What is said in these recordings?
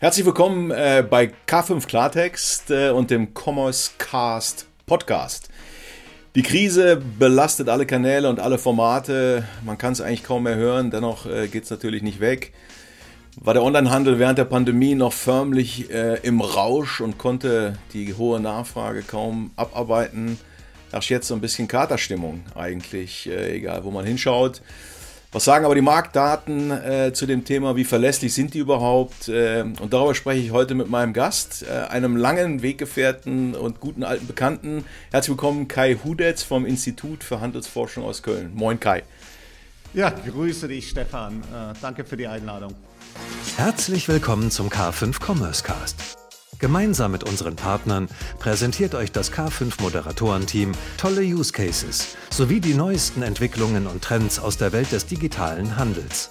Herzlich willkommen äh, bei K5 Klartext äh, und dem Commerce Cast Podcast. Die Krise belastet alle Kanäle und alle Formate. Man kann es eigentlich kaum mehr hören, dennoch äh, geht es natürlich nicht weg. War der Onlinehandel während der Pandemie noch förmlich äh, im Rausch und konnte die hohe Nachfrage kaum abarbeiten. Herrscht jetzt so ein bisschen Katerstimmung eigentlich, äh, egal wo man hinschaut. Was sagen aber die Marktdaten äh, zu dem Thema? Wie verlässlich sind die überhaupt? Äh, und darüber spreche ich heute mit meinem Gast, äh, einem langen Weggefährten und guten alten Bekannten. Herzlich willkommen, Kai Hudetz vom Institut für Handelsforschung aus Köln. Moin, Kai. Ja, grüße dich, Stefan. Äh, danke für die Einladung. Herzlich willkommen zum K5 Commerce Cast. Gemeinsam mit unseren Partnern präsentiert euch das K5 Moderatorenteam tolle Use Cases sowie die neuesten Entwicklungen und Trends aus der Welt des digitalen Handels.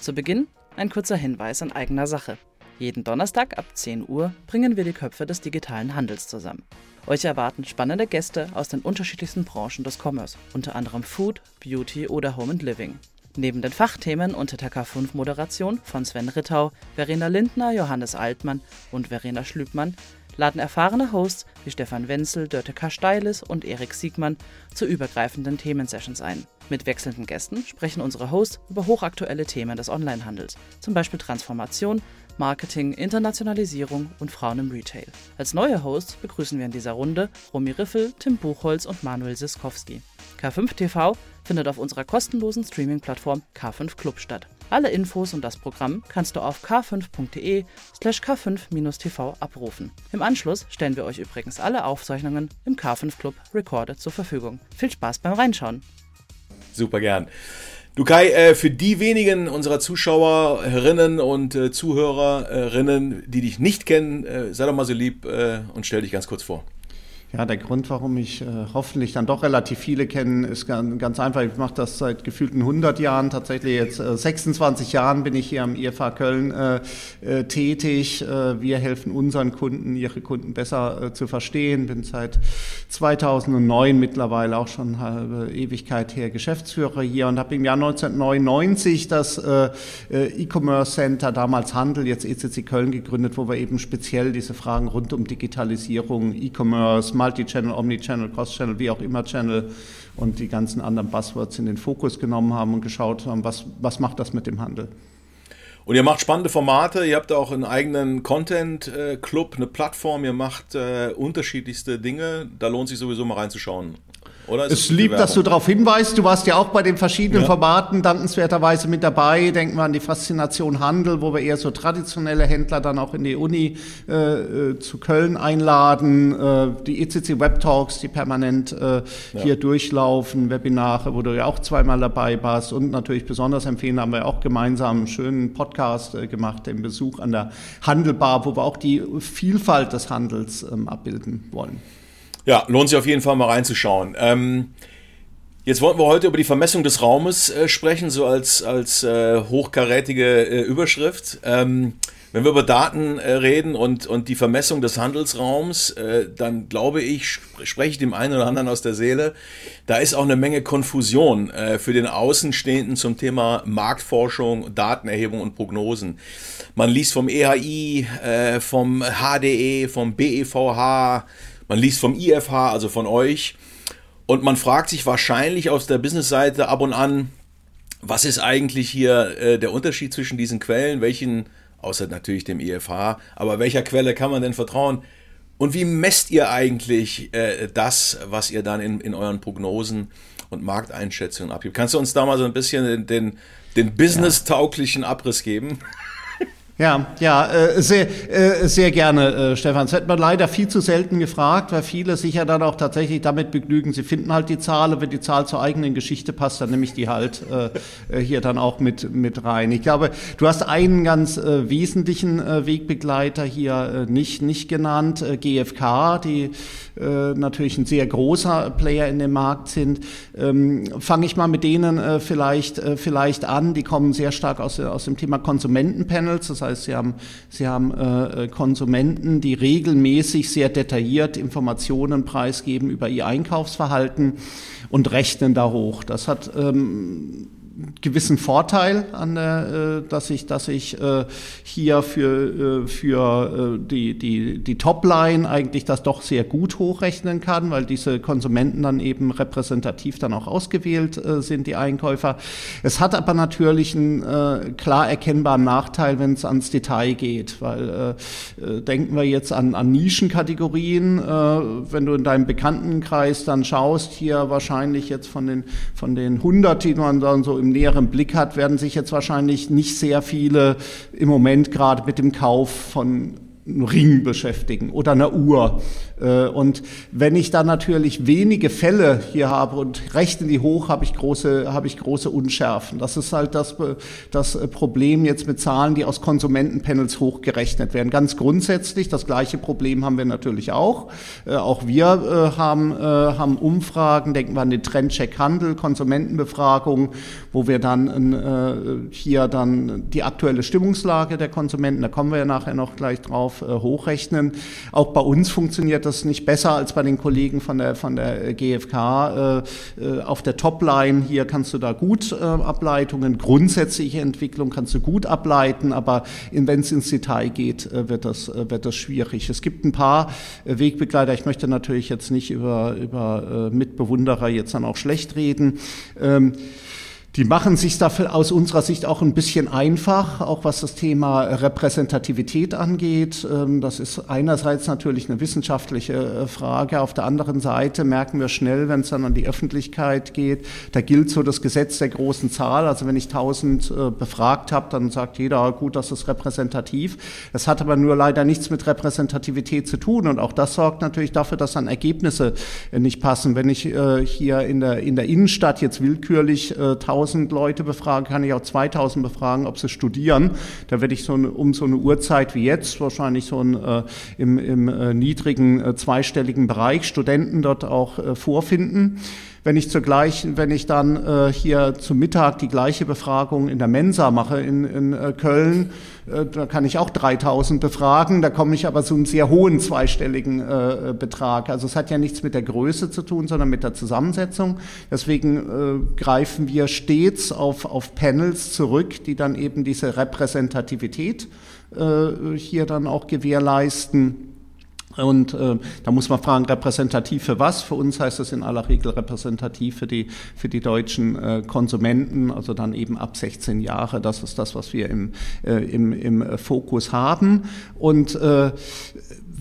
Zu Beginn ein kurzer Hinweis in eigener Sache. Jeden Donnerstag ab 10 Uhr bringen wir die Köpfe des digitalen Handels zusammen. Euch erwarten spannende Gäste aus den unterschiedlichsten Branchen des Commerce, unter anderem Food, Beauty oder Home and Living. Neben den Fachthemen unter der K5-Moderation von Sven Rittau, Verena Lindner, Johannes Altmann und Verena Schlübmann laden erfahrene Hosts wie Stefan Wenzel, Dörte K. Steiles und Erik Siegmann zu übergreifenden Themensessions ein. Mit wechselnden Gästen sprechen unsere Hosts über hochaktuelle Themen des Onlinehandels, zum Beispiel Transformation, Marketing, Internationalisierung und Frauen im Retail. Als neue Hosts begrüßen wir in dieser Runde Romy Riffel, Tim Buchholz und Manuel Siskowski. K5 TV findet auf unserer kostenlosen Streaming-Plattform K5 Club statt. Alle Infos und das Programm kannst du auf k5.de slash k5-tv abrufen. Im Anschluss stellen wir euch übrigens alle Aufzeichnungen im K5 Club Recorded zur Verfügung. Viel Spaß beim Reinschauen. Super gern. Du Kai, äh, für die wenigen unserer Zuschauerinnen und äh, Zuhörerinnen, die dich nicht kennen, äh, sei doch mal so lieb und stell dich ganz kurz vor. Ja, der Grund, warum ich äh, hoffentlich dann doch relativ viele kennen, ist ganz, ganz einfach. Ich mache das seit gefühlten 100 Jahren. Tatsächlich jetzt äh, 26 Jahren bin ich hier am IFA Köln äh, äh, tätig. Äh, wir helfen unseren Kunden, ihre Kunden besser äh, zu verstehen. Bin seit 2009 mittlerweile auch schon halbe Ewigkeit her Geschäftsführer hier und habe im Jahr 1999 das E-Commerce Center, damals Handel, jetzt ECC Köln gegründet, wo wir eben speziell diese Fragen rund um Digitalisierung, E-Commerce, Multi-Channel, Omni-Channel, Cross-Channel, wie auch immer Channel und die ganzen anderen Buzzwords in den Fokus genommen haben und geschaut haben, was, was macht das mit dem Handel. Und ihr macht spannende Formate, ihr habt auch einen eigenen Content-Club, eine Plattform, ihr macht äh, unterschiedlichste Dinge. Da lohnt sich sowieso mal reinzuschauen. Oder es ist lieb, dass du darauf hinweist. Du warst ja auch bei den verschiedenen ja. Formaten dankenswerterweise mit dabei. Denken wir an die Faszination Handel, wo wir eher so traditionelle Händler dann auch in die Uni äh, äh zu Köln einladen. Äh, die ECC Web Talks, die permanent äh, ja. hier durchlaufen, Webinare, wo du ja auch zweimal dabei warst. Und natürlich besonders empfehlen haben wir auch gemeinsam einen schönen Podcast äh, gemacht, den Besuch an der Handelbar, wo wir auch die Vielfalt des Handels ähm, abbilden wollen. Ja, lohnt sich auf jeden Fall mal reinzuschauen. Ähm, jetzt wollten wir heute über die Vermessung des Raumes äh, sprechen, so als, als äh, hochkarätige äh, Überschrift. Ähm, wenn wir über Daten äh, reden und, und die Vermessung des Handelsraums, äh, dann glaube ich, spreche ich dem einen oder anderen aus der Seele, da ist auch eine Menge Konfusion äh, für den Außenstehenden zum Thema Marktforschung, Datenerhebung und Prognosen. Man liest vom EHI, vom HDE, vom BEVH, man liest vom IFH, also von euch, und man fragt sich wahrscheinlich aus der Business-Seite ab und an, was ist eigentlich hier äh, der Unterschied zwischen diesen Quellen, welchen, außer natürlich dem IFH, aber welcher Quelle kann man denn vertrauen? Und wie messt ihr eigentlich äh, das, was ihr dann in, in euren Prognosen und Markteinschätzungen abgibt? Kannst du uns da mal so ein bisschen den, den, den business-tauglichen Abriss geben? Ja, ja, äh, sehr, äh, sehr gerne, äh, Stefan. Es wird mir leider viel zu selten gefragt, weil viele sich ja dann auch tatsächlich damit begnügen, sie finden halt die Zahl, wenn die Zahl zur eigenen Geschichte passt, dann nehme ich die halt hier dann auch mit, mit rein. Ich glaube, du hast einen ganz wesentlichen Wegbegleiter hier nicht, nicht genannt, GfK, die natürlich ein sehr großer Player in dem Markt sind. Ähm, Fange ich mal mit denen vielleicht, vielleicht an, die kommen sehr stark aus, aus dem Thema Konsumentenpanels, das heißt, Sie haben, Sie haben äh, Konsumenten, die regelmäßig sehr detailliert Informationen preisgeben über ihr Einkaufsverhalten und rechnen da hoch. Das hat ähm, gewissen Vorteil an der, äh, dass ich, dass ich äh, hier für, äh, für die, die, die Topline eigentlich das doch sehr gut hochrechnen kann, weil diese Konsumenten dann eben repräsentativ dann auch ausgewählt äh, sind, die Einkäufer. Es hat aber natürlich einen klar erkennbaren Nachteil, wenn es ans Detail geht, weil denken wir jetzt an, an Nischenkategorien, wenn du in deinem Bekanntenkreis dann schaust, hier wahrscheinlich jetzt von den, von den 100, die man dann so im näheren Blick hat, werden sich jetzt wahrscheinlich nicht sehr viele im Moment gerade mit dem Kauf von Ring beschäftigen oder einer Uhr. Äh, und wenn ich dann natürlich wenige Fälle hier habe und rechne die hoch, habe ich große, habe ich große Unschärfen. Das ist halt das, das Problem jetzt mit Zahlen, die aus Konsumentenpanels hochgerechnet werden. Ganz grundsätzlich, das gleiche Problem haben wir natürlich auch. Äh, auch wir äh, haben, haben Umfragen, denken wir an den Trendcheck Handel, Konsumentenbefragung, wo wir dann hier dann die aktuelle Stimmungslage der Konsumenten, da kommen wir ja nachher noch gleich drauf, hochrechnen. Auch bei uns funktioniert das nicht besser als bei den Kollegen von der, von der GfK. Äh, äh, auf der Topline hier kannst du da gut äh, Ableitungen, grundsätzliche Entwicklung kannst du gut ableiten, aber wenn es ins Detail geht, wird, das, wird das schwierig. Es gibt ein paar Wegbegleiter, ich möchte natürlich jetzt nicht über, über Mitbewunderer jetzt dann auch schlecht reden. Die machen sich dafür aus unserer Sicht auch ein bisschen einfach, auch was das Thema Repräsentativität angeht. Ähm, das ist einerseits natürlich eine wissenschaftliche äh, Frage. Auf der anderen Seite merken wir schnell, wenn es dann an die Öffentlichkeit geht, da gilt so das Gesetz der großen Zahl. Also wenn ich 1000 äh, befragt habe, dann sagt jeder, gut, das ist repräsentativ. Das hat aber nur leider nichts mit Repräsentativität zu tun. Und auch das sorgt natürlich dafür, dass dann Ergebnisse äh, nicht passen. Wenn ich hier in der, in der Innenstadt jetzt willkürlich 1000 1000 Leute befragen, kann ich auch 2000 befragen, ob sie studieren. Da werde ich so eine, um so eine Uhrzeit wie jetzt, wahrscheinlich so ein, äh, im, im äh, niedrigen äh, zweistelligen Bereich, Studenten dort auch äh, vorfinden. Wenn ich zugleich, wenn ich dann äh, hier zum Mittag die gleiche Befragung in der Mensa mache in, in äh, Köln, äh, da kann ich auch 3000 befragen, da komme ich aber zu einem sehr hohen zweistelligen äh, Betrag. Also es hat ja nichts mit der Größe zu tun, sondern mit der Zusammensetzung. Deswegen äh, greifen wir stets auf, auf Panels zurück, die dann eben diese Repräsentativität äh, hier dann auch gewährleisten. Und äh, da muss man fragen, repräsentativ für was? Für uns heißt das in aller Regel repräsentativ für die, für die deutschen äh, Konsumenten, also dann eben ab 16 Jahre. Das ist das, was wir im, äh, im, im Fokus haben. Und äh,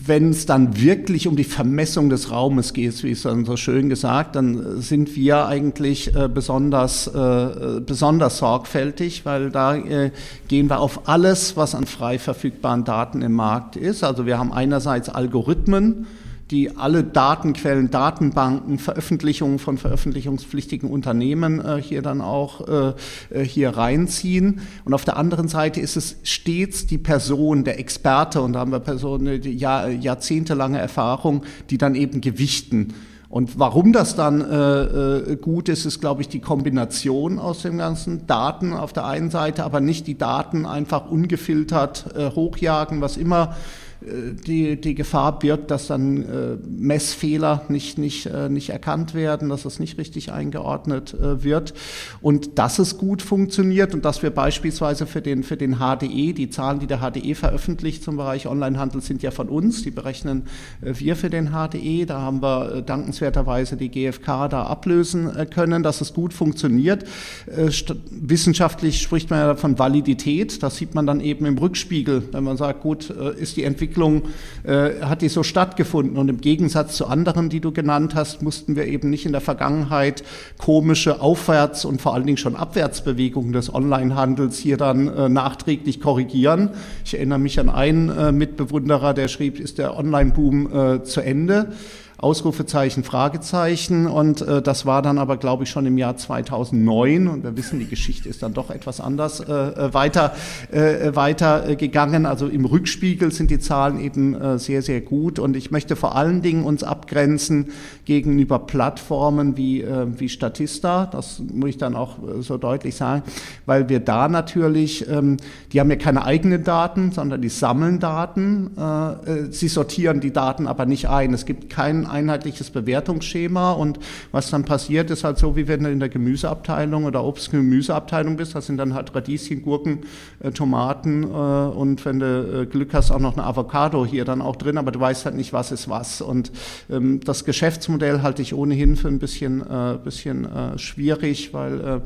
wenn es dann wirklich um die Vermessung des Raumes geht, wie es dann so schön gesagt, dann sind wir eigentlich äh, besonders, äh, besonders sorgfältig, weil da äh, gehen wir auf alles, was an frei verfügbaren Daten im Markt ist. Also wir haben einerseits Algorithmen, die alle Datenquellen, Datenbanken, Veröffentlichungen von veröffentlichungspflichtigen Unternehmen äh, hier dann auch äh, äh, hier reinziehen. Und auf der anderen Seite ist es stets die Person, der Experte, und da haben wir Personen, die Jahr, jahrzehntelange Erfahrung, die dann eben gewichten. Und warum das dann äh, äh, gut ist, ist, glaube ich, die Kombination aus den ganzen Daten auf der einen Seite, aber nicht die Daten einfach ungefiltert äh, hochjagen, was immer die, die Gefahr birgt, dass dann äh, Messfehler nicht, nicht, äh, nicht erkannt werden, dass es nicht richtig eingeordnet äh, wird. Und dass es gut funktioniert und dass wir beispielsweise für den, für den HDE, die Zahlen, die der HDE veröffentlicht zum Bereich Onlinehandel, sind ja von uns, die berechnen äh, wir für den HDE. Da haben wir äh, dankenswerterweise die GfK da ablösen äh, können, dass es gut funktioniert. Wissenschaftlich spricht man ja von Validität. Das sieht man dann eben im Rückspiegel, wenn man sagt, gut, ist die Entwicklung Entwicklung äh, hat die so stattgefunden. Und im Gegensatz zu anderen, die du genannt hast, mussten wir eben nicht in der Vergangenheit komische Aufwärts- und vor allen Dingen schon Abwärtsbewegungen des Onlinehandels hier dann äh, nachträglich korrigieren. Ich erinnere mich an einen äh, Mitbewunderer, der schrieb, ist der Online-Boom äh, zu Ende? Ausrufezeichen, Fragezeichen. Und äh, das war dann aber, glaube ich, schon im Jahr 2009. Und wir wissen, die Geschichte ist dann doch etwas anders äh, äh weiter, äh, weiter äh, gegangen. Also im Rückspiegel sind die Zahlen eben äh, sehr, sehr gut. Und ich möchte vor allen Dingen uns abgrenzen gegenüber Plattformen wie, äh, wie Statista. Das muss ich dann auch äh, so deutlich sagen, weil wir da natürlich, ähm, die haben ja keine eigenen Daten, sondern die sammeln Daten. Äh, äh sie sortieren die Daten aber nicht ein. Es gibt keinen einheitliches Bewertungsschema. Und was dann passiert, ist halt so, wie wenn du in der Gemüseabteilung oder Obst-Gemüseabteilung bist, das sind dann halt Radieschen, Gurken, äh, Tomaten äh, und wenn du äh, Glück hast, auch noch eine Avocado hier dann auch drin, aber du weißt halt nicht, was ist was. Und ähm, das Geschäftsmodell halte ich ohnehin für ein bisschen, äh, bisschen äh, schwierig, weil äh,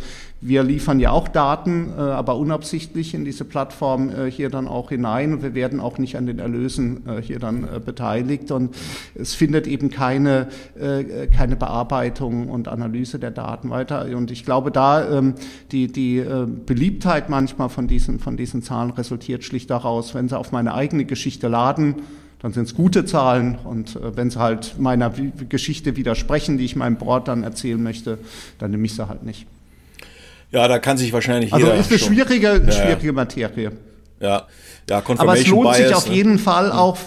wir liefern ja auch Daten, aber unabsichtlich in diese Plattform hier dann auch hinein. Und wir werden auch nicht an den Erlösen hier dann beteiligt. Und es findet eben keine, keine Bearbeitung und Analyse der Daten weiter. Und ich glaube, da ähm, die, die Beliebtheit manchmal von diesen, von diesen Zahlen resultiert schlicht daraus, wenn sie auf meine eigene Geschichte laden, dann sind es gute Zahlen und wenn sie halt meiner Geschichte widersprechen, die ich meinem Board dann erzählen möchte, dann nehme ich sie halt nicht. Ja, da kann sich wahrscheinlich also jeder. Also ist eine schwierige, eine schwierige Materie. Ja, ja, Aber es lohnt Bias, sich auf ne? jeden Fall auch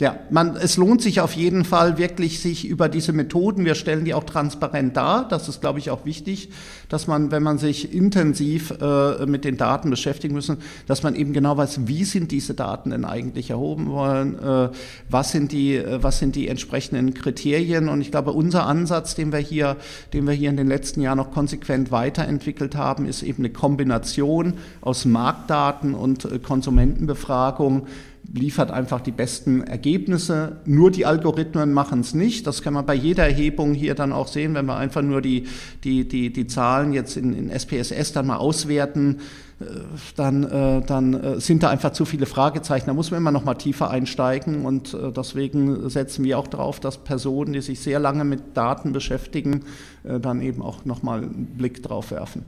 ja, man, es lohnt sich auf jeden Fall wirklich, sich über diese Methoden, wir stellen die auch transparent dar, das ist, glaube ich, auch wichtig, dass man, wenn man sich intensiv äh, mit den Daten beschäftigen müssen, dass man eben genau weiß, wie sind diese Daten denn eigentlich erhoben worden, äh, was, sind die, äh, was sind die entsprechenden Kriterien. Und ich glaube, unser Ansatz, den wir hier, den wir hier in den letzten Jahren noch konsequent weiterentwickelt haben, ist eben eine Kombination aus Marktdaten und äh, Konsumentenbefragung, liefert einfach die besten Ergebnisse. Nur die Algorithmen machen es nicht. Das kann man bei jeder Erhebung hier dann auch sehen, wenn wir einfach nur die, die, die, die Zahlen jetzt in, in SPSS dann mal auswerten äh, dann, äh, dann äh, sind da einfach zu viele Fragezeichen. Da muss man immer noch mal tiefer einsteigen und deswegen setzen wir auch darauf, dass Personen, die sich sehr lange mit Daten beschäftigen, dann eben auch noch mal einen Blick drauf werfen.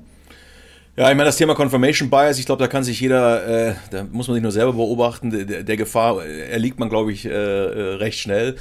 Ja, ich meine, das Thema Confirmation Bias, ich glaube, da kann sich jeder, äh, da muss man sich nur selber beobachten, der, der Gefahr erliegt man, glaube ich, äh, äh, recht schnell.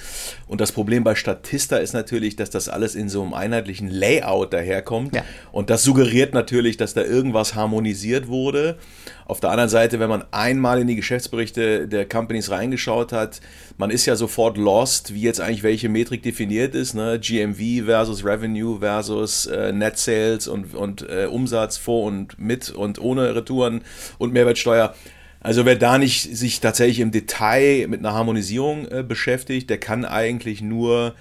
Und das Problem bei Statista ist natürlich, dass das alles in so einem einheitlichen Layout daherkommt. Ja. Und das suggeriert natürlich, dass da irgendwas harmonisiert wurde. Auf der anderen Seite, wenn man einmal in die Geschäftsberichte der Companies reingeschaut hat, man ist ja sofort lost, wie jetzt eigentlich welche Metrik definiert ist, ne? GMV versus Revenue versus äh, Net Sales und, und äh, Umsatz vor und mit und ohne Retouren und Mehrwertsteuer. Also wer da nicht sich tatsächlich im Detail mit einer Harmonisierung äh, beschäftigt, der kann eigentlich nur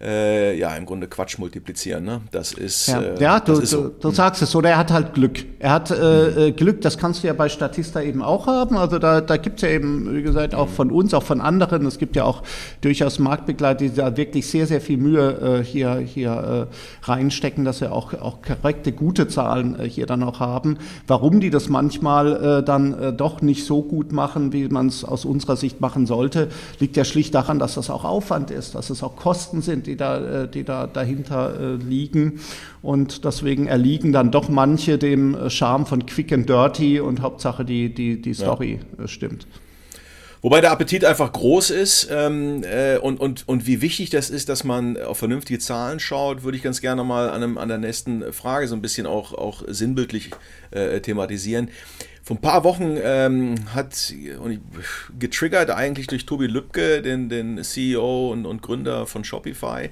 äh, ja, im Grunde Quatsch multiplizieren. Ne? Das ist. Ja, äh, ja du, ist so. du, du, sagst es, oder er hat halt Glück. Er hat äh, mhm. Glück, das kannst du ja bei Statista eben auch haben. Also da, da gibt es ja eben, wie gesagt, auch mhm. von uns, auch von anderen. Es gibt ja auch durchaus Marktbegleiter, die da wirklich sehr, sehr viel Mühe äh, hier, hier äh, reinstecken, dass wir auch, auch korrekte, gute Zahlen äh, hier dann auch haben. Warum die das manchmal äh, dann äh, doch nicht so gut machen, wie man es aus unserer Sicht machen sollte, liegt ja schlicht daran, dass das auch Aufwand ist, dass es auch Kosten sind, die da, äh, die da dahinter äh, liegen. Und deswegen erliegen dann doch manche dem äh, Charme von Quick and Dirty und Hauptsache die, die, die Story ja. stimmt. Wobei der Appetit einfach groß ist ähm, äh, und, und, und wie wichtig das ist, dass man auf vernünftige Zahlen schaut, würde ich ganz gerne mal an, einem, an der nächsten Frage so ein bisschen auch, auch sinnbildlich äh, thematisieren. Vor ein paar Wochen ähm, hat getriggert eigentlich durch Tobi Lübke, den, den CEO und, und Gründer von Shopify.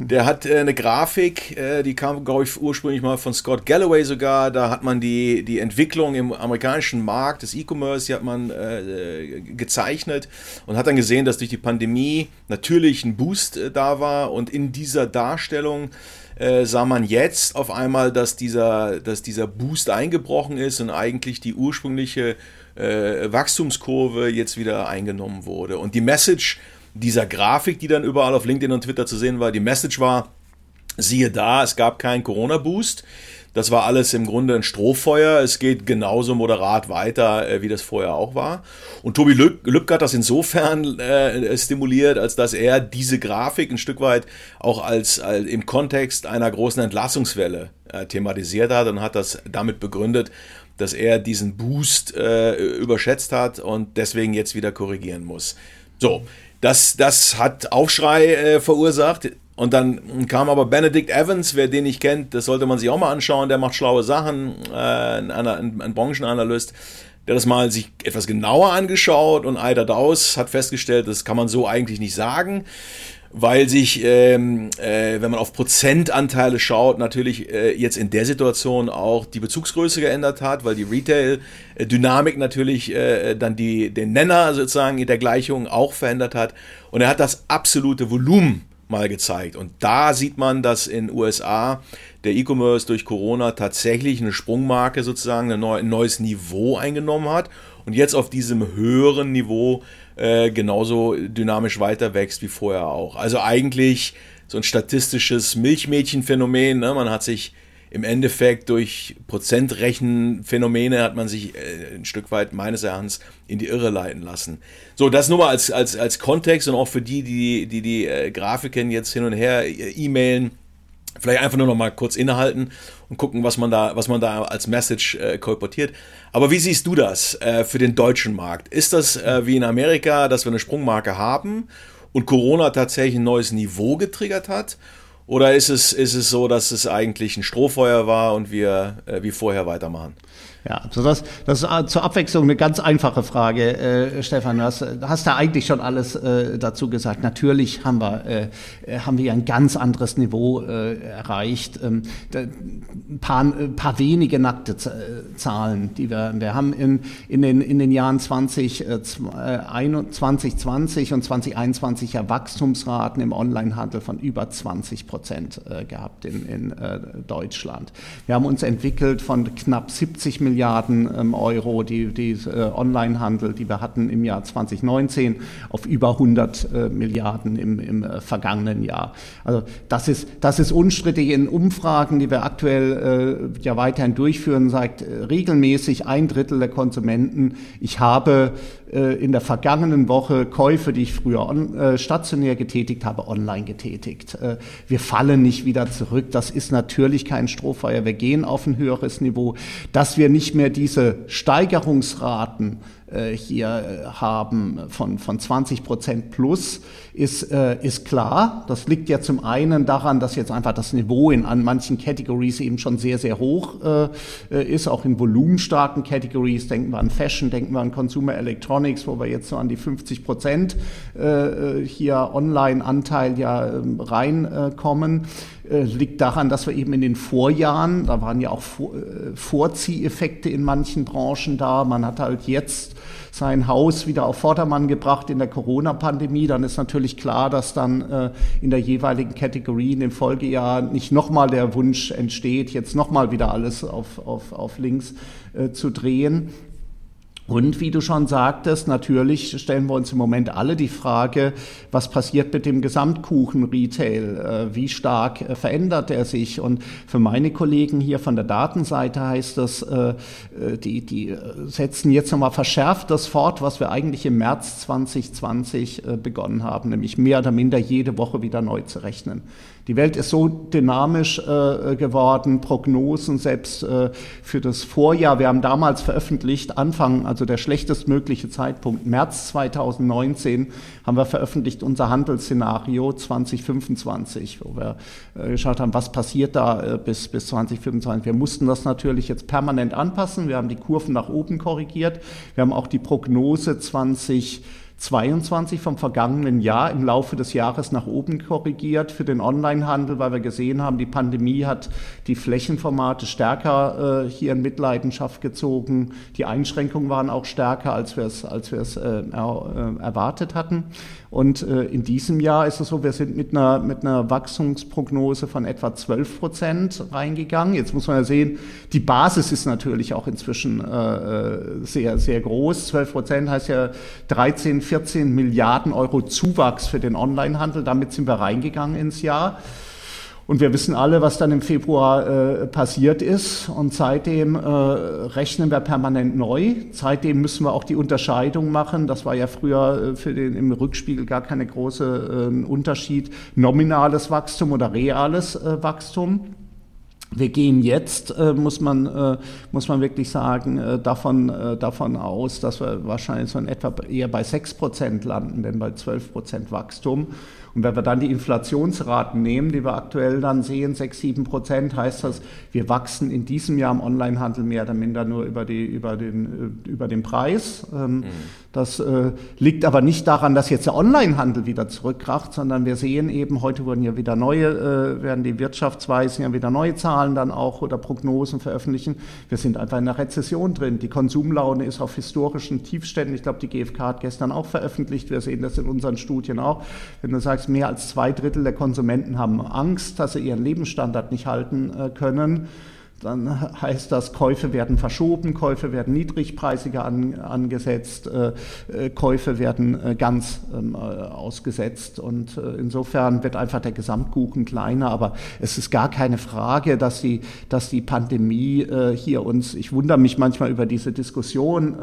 Der hat äh, eine Grafik, äh, die kam, glaube ich, ursprünglich mal von Scott Galloway sogar. Da hat man die, die Entwicklung im amerikanischen Markt des E-Commerce, die hat man äh, gezeichnet und hat dann gesehen, dass durch die Pandemie natürlich ein Boost äh, da war und in dieser Darstellung äh, sah man jetzt auf einmal, dass dieser, dass dieser Boost eingebrochen ist und eigentlich die ursprüngliche äh, Wachstumskurve jetzt wieder eingenommen wurde. Und die Message dieser Grafik, die dann überall auf LinkedIn und Twitter zu sehen war, die Message war, siehe da, es gab keinen Corona-Boost. Das war alles im Grunde ein Strohfeuer. Es geht genauso moderat weiter, äh, wie das vorher auch war. Und Tobi Lübcke hat das insofern äh, stimuliert, als dass er diese Grafik ein Stück weit auch als, als im Kontext einer großen Entlassungswelle äh, thematisiert hat und hat das damit begründet, dass er diesen Boost äh, überschätzt hat und deswegen jetzt wieder korrigieren muss. So, das, das hat Aufschrei äh, verursacht. Und dann kam aber Benedict Evans, wer den nicht kennt, das sollte man sich auch mal anschauen, der macht schlaue Sachen, äh, ein, ein, ein Branchenanalyst, der das mal sich etwas genauer angeschaut und eitert aus, hat festgestellt, das kann man so eigentlich nicht sagen. Weil sich, ähm, äh, wenn man auf Prozentanteile schaut, natürlich äh, jetzt in der Situation auch die Bezugsgröße geändert hat, weil die Retail-Dynamik natürlich äh, dann die, den Nenner sozusagen in der Gleichung auch verändert hat. Und er hat das absolute Volumen mal gezeigt. Und da sieht man, dass in USA der E-Commerce durch Corona tatsächlich eine Sprungmarke sozusagen, ein neues Niveau eingenommen hat und jetzt auf diesem höheren Niveau äh, genauso dynamisch weiter wächst wie vorher auch. Also eigentlich so ein statistisches Milchmädchenphänomen. Ne? Man hat sich im Endeffekt durch Prozentrechenphänomene hat man sich äh, ein Stück weit meines Erachtens in die Irre leiten lassen. So, das nur mal als, als, als Kontext und auch für die, die die, die äh, Grafiken jetzt hin und her äh, e-mailen Vielleicht einfach nur noch mal kurz innehalten und gucken, was man da, was man da als Message äh, kolportiert. Aber wie siehst du das äh, für den deutschen Markt? Ist das äh, wie in Amerika, dass wir eine Sprungmarke haben und Corona tatsächlich ein neues Niveau getriggert hat? Oder ist es, ist es so, dass es eigentlich ein Strohfeuer war und wir äh, wie vorher weitermachen? Ja, also das, das ist zur Abwechslung eine ganz einfache Frage, äh, Stefan. Du hast, hast da eigentlich schon alles äh, dazu gesagt. Natürlich haben wir, äh, haben wir ein ganz anderes Niveau äh, erreicht. Ähm, ein paar, paar wenige nackte Zahlen, die wir, wir haben in, in, den, in den Jahren 20, äh, 2020 und 2021 ja Wachstumsraten im Onlinehandel von über 20 Prozent äh, gehabt in, in äh, Deutschland. Wir haben uns entwickelt von knapp 70 Millionen Milliarden ähm, Euro, die, die äh, Onlinehandel, die wir hatten im Jahr 2019, auf über 100 äh, Milliarden im, im äh, vergangenen Jahr. Also das ist, das ist unstrittig in Umfragen, die wir aktuell ja weiterhin durchführen, sagt regelmäßig ein Drittel der Konsumenten, ich habe in der vergangenen Woche Käufe, die ich früher on, äh, stationär getätigt habe, online getätigt. Äh, wir fallen nicht wieder zurück. Das ist natürlich kein Strohfeuer. Wir gehen auf ein höheres Niveau. Dass wir nicht mehr diese Steigerungsraten äh, hier äh, haben von, von 20 Prozent plus, ist, äh, ist klar. Das liegt ja zum einen daran, dass jetzt einfach das Niveau in an manchen Categories eben schon sehr, sehr hoch äh, ist, auch in volumenstarken Categories. Denken wir an Fashion, denken wir an Consumer Electronics, wo wir jetzt so an die 50 Prozent äh, hier Online-Anteil ja ähm, reinkommen. Äh, liegt daran, dass wir eben in den Vorjahren, da waren ja auch Vor Vorzieheffekte in manchen Branchen da. Man hat halt jetzt sein Haus wieder auf Vordermann gebracht in der Corona-Pandemie, dann ist natürlich klar, dass dann äh, in der jeweiligen Kategorie in dem Folgejahr nicht nochmal der Wunsch entsteht, jetzt nochmal wieder alles auf, auf, auf links äh, zu drehen. Und wie du schon sagtest, natürlich stellen wir uns im Moment alle die Frage, was passiert mit dem Gesamtkuchen-Retail? Äh, wie stark äh, verändert er sich? Und für meine Kollegen hier von der Datenseite heißt das, äh, die, die setzen jetzt nochmal verschärft das fort, was wir eigentlich im März 2020 begonnen haben, nämlich mehr oder minder jede Woche wieder neu zu rechnen. Die Welt ist so dynamisch äh, geworden, Prognosen selbst äh, für das Vorjahr. Wir haben damals veröffentlicht, Anfang, also der schlechtestmögliche Zeitpunkt, März 2019, haben wir veröffentlicht unser Handelsszenario 2025, wo wir äh, geschaut haben, was passiert da äh, bis, bis 2025. Wir mussten das natürlich jetzt permanent anpassen. Wir haben die Kurven nach oben korrigiert. Wir haben auch die Prognose 20 22 vom vergangenen Jahr im Laufe des Jahres nach oben korrigiert für den Onlinehandel, weil wir gesehen haben, die Pandemie hat die Flächenformate stärker äh, hier in Mitleidenschaft gezogen. Die Einschränkungen waren auch stärker, als wir es, als äh, er, äh, erwartet hatten. Und äh, in diesem Jahr ist es so, wir sind mit einer, mit einer Wachstumsprognose von etwa 12 Prozent reingegangen. Jetzt muss man ja sehen, die Basis ist natürlich auch inzwischen äh, äh sehr, sehr groß. 12 Prozent heißt ja 13, 14 Milliarden Euro Zuwachs für den Onlinehandel. Damit sind wir reingegangen ins Jahr. Und wir wissen alle, was dann im Februar äh, passiert ist. Und seitdem äh, rechnen wir permanent neu. Seitdem müssen wir auch die Unterscheidung machen. Das war ja früher äh, für den, im Rückspiegel gar keine große äh, Unterschied. Nominales Wachstum oder reales äh, Wachstum. Wir gehen jetzt, äh, muss, man, äh, muss man wirklich sagen, äh, davon, äh, davon aus, dass wir wahrscheinlich so in etwa eher bei 6% landen, denn bei 12% Wachstum. Und wenn wir dann die Inflationsraten nehmen, die wir aktuell dann sehen, 6, 7 Prozent, heißt das, wir wachsen in diesem Jahr im Onlinehandel mehr oder minder nur über, die, über, den, über den Preis. Ähm, mhm Das äh, liegt aber nicht daran, dass jetzt der Onlinehandel wieder zurückkracht, sondern wir sehen eben, heute wurden ja wieder neue, äh, werden die Wirtschaftsweisen ja wieder neue Zahlen dann auch oder Prognosen veröffentlichen. Wir sind einfach in einer Rezession drin. Die Konsumlaune ist auf historischen Tiefständen. Ich glaube, die GfK hat gestern auch veröffentlicht. Wir sehen das in unseren Studien auch. Wenn du sagst, mehr als zwei Drittel der Konsumenten haben Angst, dass sie ihren Lebensstandard nicht halten äh, können, dann heißt das, Käufe werden verschoben, Käufe werden niedrigpreisiger an, angesetzt, äh, äh, Käufe werden äh, ganz ähm, äh, ausgesetzt. Und äh, insofern wird einfach der Gesamtkuchen kleiner. Aber es ist gar keine Frage, dass die, dass die Pandemie äh, hier uns, ich wundere mich manchmal über diese Diskussion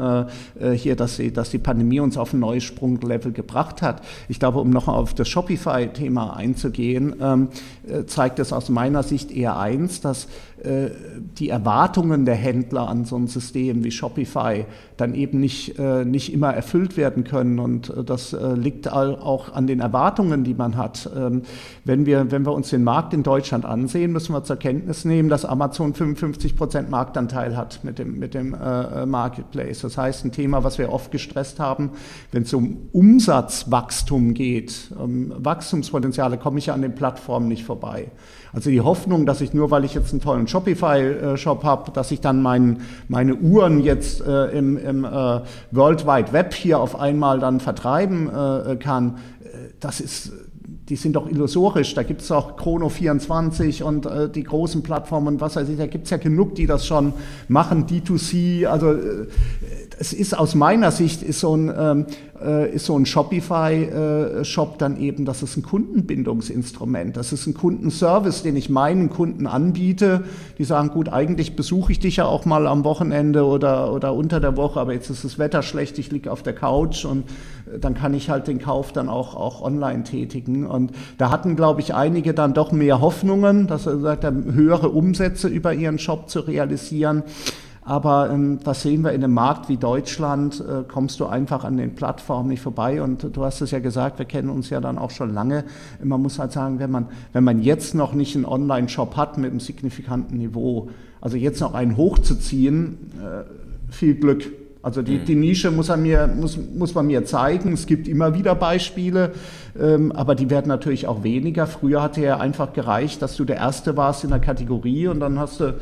hier, dass, sie, dass die Pandemie uns auf ein neues Sprunglevel gebracht hat. Ich glaube, um noch auf das Shopify-Thema einzugehen, ähm, zeigt es aus meiner Sicht eher eins, dass die Erwartungen der Händler an so ein System wie Shopify dann eben nicht, äh, nicht immer erfüllt werden können. Und äh, das äh, liegt auch an den Erwartungen, die man hat. Ähm, wenn, wir, wenn wir uns den Markt in Deutschland ansehen, müssen wir zur Kenntnis nehmen, dass Amazon 55 Prozent Marktanteil hat mit dem, mit dem Marketplace. Das heißt, ein Thema, was wir oft gestresst haben, wenn es um Umsatzwachstum geht, um Wachstumspotenziale, komme ich ja an den Plattformen nicht vorbei. Also die Hoffnung, dass ich nur, weil ich jetzt einen tollen Shopify-Shop habe, dass ich dann mein, meine Uhren jetzt äh, im, im äh, World Wide Web hier auf einmal dann vertreiben äh, kann, äh, das ist die sind doch illusorisch. Da gibt es auch Chrono24 und äh, die großen Plattformen und was weiß ich, da gibt es ja genug, die das schon machen, D2C. Also äh, es ist aus meiner Sicht ist so ein, ähm, äh, ist so ein Shopify-Shop äh, dann eben, das ist ein Kundenbindungsinstrument. Das ist ein Kundenservice, den ich meinen Kunden anbiete. Die sagen, gut, eigentlich besuche ich dich ja auch mal am Wochenende oder, oder unter der Woche, aber jetzt ist das Wetter schlecht, ich liege auf der Couch und äh, dann kann ich halt den Kauf dann auch, auch online tätigen. Und da hatten, glaube ich, einige dann doch mehr Hoffnungen, dass er sagt, höhere Umsätze über ihren Shop zu realisieren. Aber ähm, das sehen wir in einem Markt wie Deutschland, äh, kommst du einfach an den Plattformen nicht vorbei. Und du hast es ja gesagt, wir kennen uns ja dann auch schon lange. Man muss halt sagen, wenn man, wenn man jetzt noch nicht einen Online-Shop hat mit einem signifikanten Niveau, also jetzt noch einen hochzuziehen, äh, viel Glück. Also die, die Nische muss, mir, muss, muss man mir zeigen. Es gibt immer wieder Beispiele, ähm, aber die werden natürlich auch weniger. Früher hatte ja einfach gereicht, dass du der Erste warst in der Kategorie und dann hast du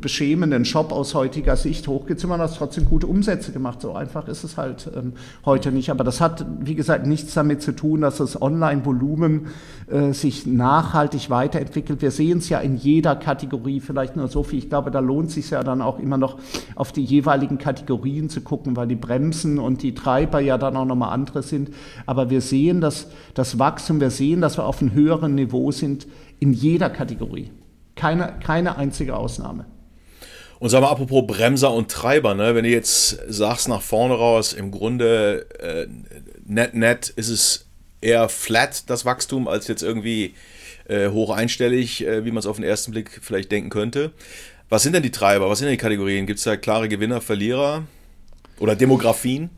beschämenden Shop aus heutiger Sicht hochgezimmert, hast trotzdem gute Umsätze gemacht. So einfach ist es halt ähm, heute nicht. Aber das hat, wie gesagt, nichts damit zu tun, dass das Online-Volumen äh, sich nachhaltig weiterentwickelt. Wir sehen es ja in jeder Kategorie, vielleicht nur so viel. Ich glaube, da lohnt es sich ja dann auch immer noch auf die jeweiligen Kategorien zu gucken, weil die Bremsen und die Treiber ja dann auch nochmal andere sind. Aber wir sehen dass das Wachstum, wir sehen, dass wir auf einem höheren Niveau sind in jeder Kategorie. Keine, keine einzige Ausnahme. Und sag mal, apropos Bremser und Treiber, ne? wenn du jetzt sagst nach vorne raus, im Grunde äh, net, net ist es eher flat, das Wachstum, als jetzt irgendwie äh, hoch einstellig, äh, wie man es auf den ersten Blick vielleicht denken könnte. Was sind denn die Treiber? Was sind denn die Kategorien? Gibt es da klare Gewinner, Verlierer oder Demografien?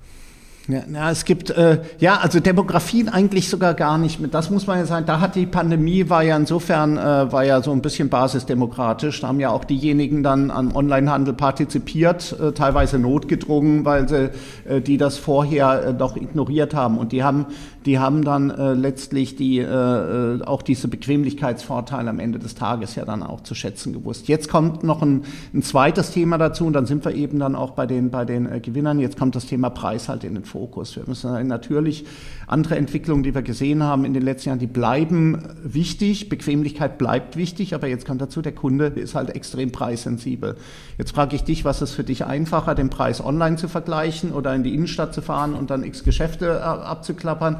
Ja, ja, es gibt, äh, ja, also Demografien eigentlich sogar gar nicht mit. Das muss man ja sagen. Da hat die Pandemie, war ja insofern, äh, war ja so ein bisschen basisdemokratisch. Da haben ja auch diejenigen dann am Onlinehandel partizipiert, äh, teilweise notgedrungen, weil sie, äh, die das vorher äh, doch ignoriert haben. Und die haben, die haben dann äh, letztlich die, äh, äh auch diese Bequemlichkeitsvorteile am Ende des Tages ja dann auch zu schätzen gewusst. Jetzt kommt noch ein, ein zweites Thema dazu und dann sind wir eben dann auch bei den, bei den äh, Gewinnern. Jetzt kommt das Thema Preis halt in den Fokus. Wir müssen natürlich andere Entwicklungen, die wir gesehen haben in den letzten Jahren, die bleiben wichtig. Bequemlichkeit bleibt wichtig, aber jetzt kommt dazu, der Kunde ist halt extrem preissensibel. Jetzt frage ich dich, was ist für dich einfacher, den Preis online zu vergleichen oder in die Innenstadt zu fahren und dann x Geschäfte äh, abzuklappern?